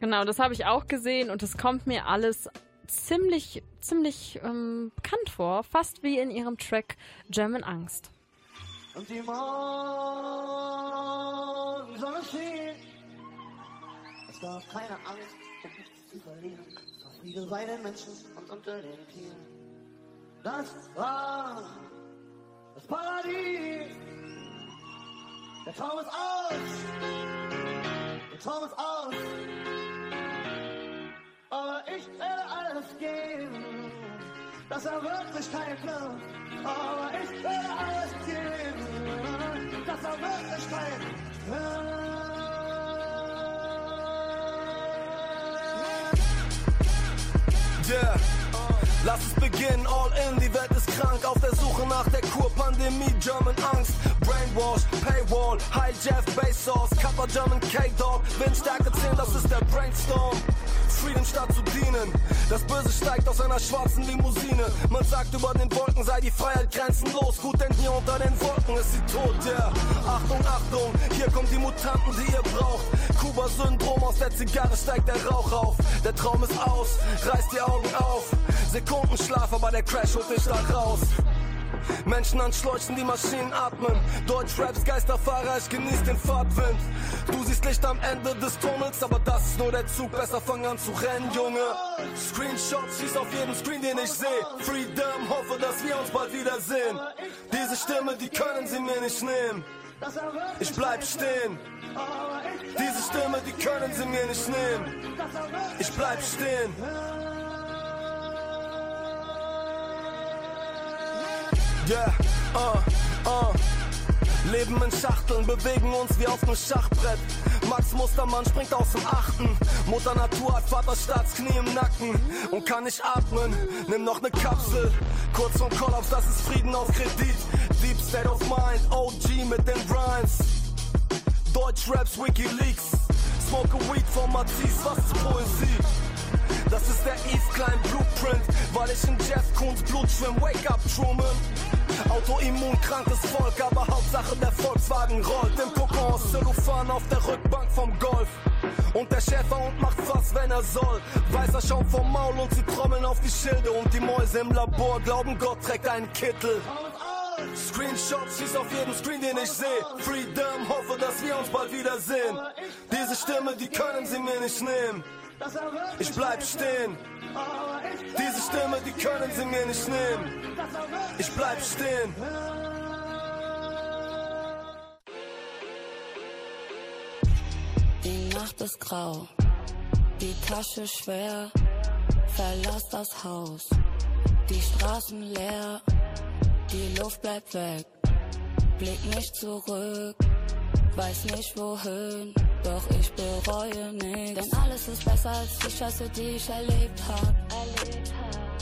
Genau, das habe ich auch gesehen und es kommt mir alles ziemlich, ziemlich ähm, bekannt vor, fast wie in ihrem Track German Angst. Und die Morgen. Es darf keine Angst, um nichts zu verlieren. Darf Friede bei den Menschen und unter den Tieren. Das war das Paradies. Der Traum ist aus. Der Traum ist aus. Aber ich will alles geben, dass er Wirklichkeit wird. Aber ich will alles geben, dass er Wirklichkeit wird. Yeah. Lass es beginnen, all in, die Welt ist krank auf der Suche nach der Kur, Pandemie, German Angst. Brainwash, Paywall, High Jeff, Bezos, Kappa, German K-Dog, Windstärke 10, das ist der Brainstorm. Freedom statt zu dienen. Das Böse steigt aus einer schwarzen Limousine. Man sagt über den Wolken sei die Freiheit grenzenlos. Gut, denn hier unter den Wolken ist sie tot, ja. Yeah. Achtung, Achtung, hier kommen die Mutanten, die ihr braucht. Kuba-Syndrom, aus der Zigarre steigt der Rauch auf. Der Traum ist aus, reißt die Augen auf. Sekundenschlaf, aber der Crash holt dich da raus. Menschen an Schläuchen, die Maschinen atmen. Deutsch-Raps, Geisterfahrer, ich genieß den Fahrtwind. Du siehst Licht am Ende des Tunnels, aber das ist nur der Zug. Besser fang an zu rennen, Junge. Screenshots schieß auf jeden Screen, den ich seh. Freedom, hoffe, dass wir uns bald wiedersehen. Diese Stimme, die können sie mir nicht nehmen. Ich bleib stehen. Diese Stimme, die können sie mir nicht nehmen. Ich bleib stehen. Yeah, uh, uh. Leben in Schachteln, bewegen uns wie auf nem Schachbrett. Max Mustermann springt aus dem Achten. Mutter Natur hat Vater Staatsknie im Nacken und kann nicht atmen. Nimm noch ne Kapsel, kurz vom Kollaps, das ist Frieden auf Kredit. Deep State of Mind, OG mit den Rhymes. Deutschraps, Wikileaks. Smoke a Weed von Matisse, was ist Poesie? Das ist der Eve Klein Blueprint, weil ich in Jeff Koons Blut schwimm. Wake up, Truman. Autoimmunkrankes Volk, aber Hauptsache der Volkswagen rollt. Im Kokon Zellophan auf der Rückbank vom Golf. Und der Schäfer und macht Fass, wenn er soll. Weißer Schaum vom Maul und sie trommeln auf die Schilde. Und die Mäuse im Labor glauben, Gott trägt einen Kittel. Screenshots schieß auf jeden Screen, den ich seh. Freedom, hoffe, dass wir uns bald wiedersehen. Diese Stimme, die können sie mir nicht nehmen. Ich bleib stehen. Diese Stimme, die können sie mir nicht nehmen. Ich bleib stehen. Die Nacht ist grau, die Tasche schwer. Verlass das Haus, die Straßen leer. Die Luft bleibt weg, blick nicht zurück. Weiß nicht wohin, doch ich bereue nichts. Denn alles ist besser als die Scheiße, die ich erlebt hab.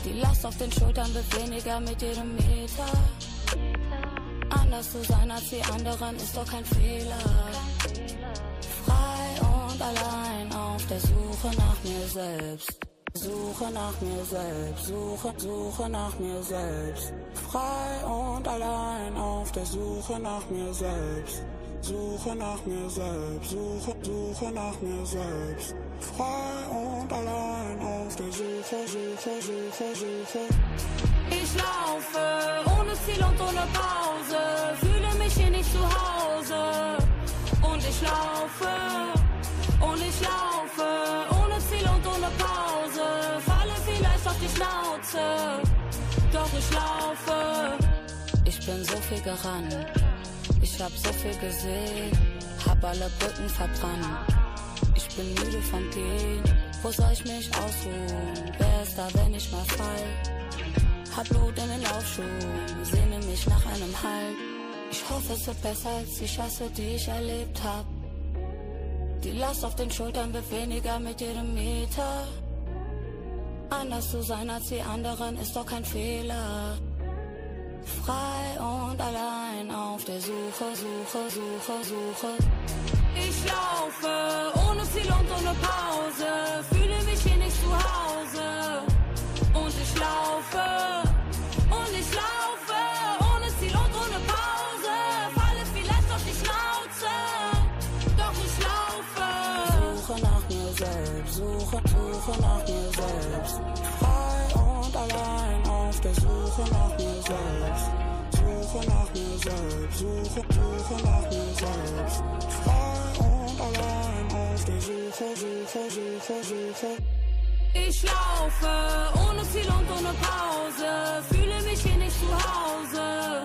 Die Last auf den Schultern wird weniger mit jedem Meter. Anders zu sein als die anderen ist doch kein Fehler. Frei und allein auf der Suche nach mir selbst. Suche nach mir selbst, suche, suche nach mir selbst. Frei und allein auf der Suche nach mir selbst. Suche nach mir selbst, suche, suche nach mir selbst. Frei und allein auf der Suche, Suche, Suche, Suche. Ich laufe ohne Ziel und ohne Pause, fühle mich hier nicht zu Hause. Und ich laufe, und ich laufe, ohne Ziel und ohne Pause, falle vielleicht auf die Schnauze. Doch ich laufe. Ich bin so viel gerannt, ich hab so viel gesehen, hab alle Brücken verbrannt. Ich bin müde vom Gehen, wo soll ich mich ausruhen? Wer ist da, wenn ich mal fall? Hab Blut in den Laufschuhen, sehne mich nach einem Halt. Ich hoffe, es wird besser als die Scheiße, die ich erlebt hab. Die Last auf den Schultern wird weniger mit jedem Meter. Anders zu sein als die anderen ist doch kein Fehler. Frei und allein auf der Suche, Suche, Suche, Suche. Ich laufe ohne Ziel und ohne Pause, fühle mich hier nicht zu Hause. Und ich laufe, mir selbst. Suche nach mir selbst, suche, suche nach mir selbst. Frei und allein auf der Suche, Suche, Suche, Suche. Ich laufe ohne Ziel und ohne Pause, fühle mich hier nicht zu Hause.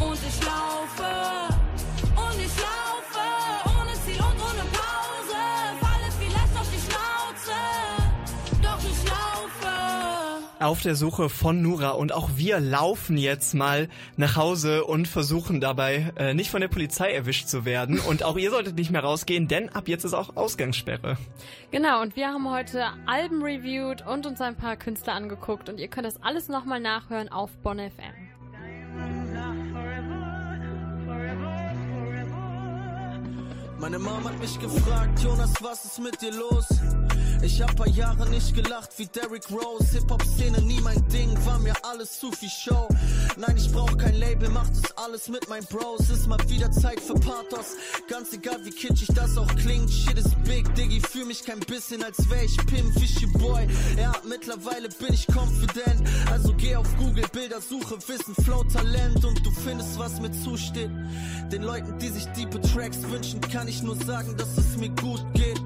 Und ich laufe, auf der Suche von Nura und auch wir laufen jetzt mal nach Hause und versuchen dabei äh, nicht von der Polizei erwischt zu werden. Und auch ihr solltet nicht mehr rausgehen, denn ab jetzt ist auch Ausgangssperre. Genau, und wir haben heute Alben reviewed und uns ein paar Künstler angeguckt und ihr könnt das alles nochmal nachhören auf Bonn FM. Meine Mom hat mich gefragt, Jonas, was ist mit dir los? Ich hab paar Jahre nicht gelacht wie Derrick Rose. Hip-Hop-Szene nie mein Ding, war mir alles zu viel Show. Nein, ich brauch kein Label, mach das alles mit meinen Bros. Ist mal wieder Zeit für Pathos. Ganz egal wie kitschig das auch klingt. Shit is big, Diggi, fühl mich kein bisschen, als wär ich Pim Fishy Boy. Ja, mittlerweile bin ich confident. Also geh auf Google, Bilder, suche Wissen, Flow, Talent und du findest, was mir zusteht. Den Leuten, die sich diepe Tracks wünschen, kann ich nur sagen, dass es mir gut geht.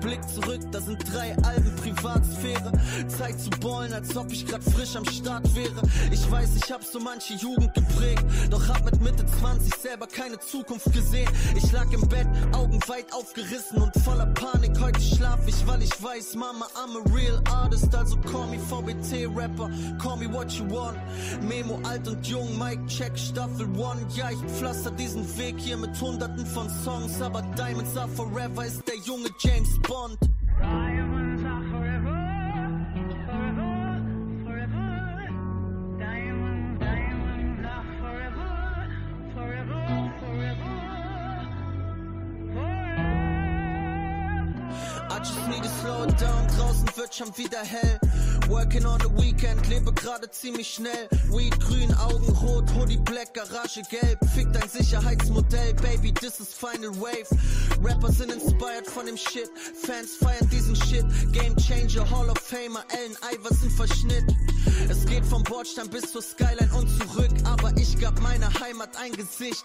Blick zurück, da sind drei Alben Privatsphäre. Zeit zu ballen, als ob ich grad frisch am Start wäre. Ich weiß, ich hab so manche Jugend geprägt, doch hab mit Mitte 20 selber keine Zukunft gesehen. Ich lag im Bett, Augen weit aufgerissen und voller Panik. Heute schlaf ich, weil ich weiß, Mama, I'm a real artist. Also call me VBT-Rapper, call me what you want. Memo alt und jung, Mike Check, Staffel 1. Ja, ich pflaster diesen Weg hier mit hunderten von Songs, aber Diamonds are forever ist der junge James Bond. Need to slow down, draußen wird schon wieder hell. Working on the weekend, lebe gerade ziemlich schnell. Weed grün, Augen rot, Hoodie black, Garage gelb. Fick dein Sicherheitsmodell, Baby, this is final wave. Rapper sind inspired von dem Shit, Fans feiern diesen Shit. Game Changer, Hall of Famer, Allen Iverson Verschnitt. Es geht vom Bordstein bis zur Skyline und zurück, aber ich gab meiner Heimat ein Gesicht.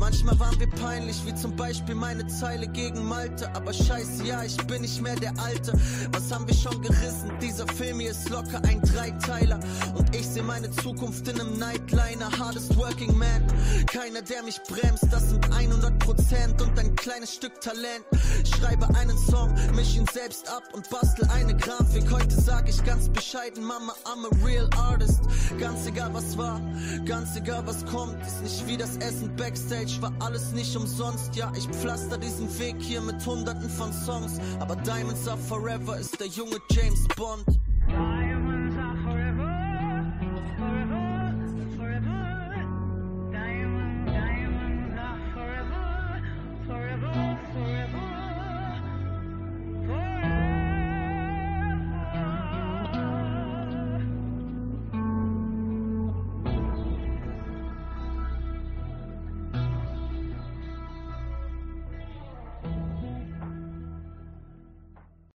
Manchmal waren wir peinlich, wie zum Beispiel meine Zeile gegen Malte. Aber scheiße, ja, ich bin nicht mehr der Alte. Was haben wir schon gerissen? Dieser Film hier ist locker ein Dreiteiler. Und ich sehe meine Zukunft in einem Nightliner. Hardest working man. Keiner, der mich bremst. Das sind 100 Prozent und ein kleines Stück Talent. Schreibe einen Song, misch ihn selbst ab und bastel eine Grafik. Heute sag ich ganz bescheiden, Mama, I'm a real artist. Ganz egal was war, ganz egal was kommt. Ist nicht wie das Essen Backstage, war alles nicht umsonst. Ja, ich pflaster diesen Weg hier mit hunderten von Songs. Aber Diamonds Are Forever ist der junge James Bond.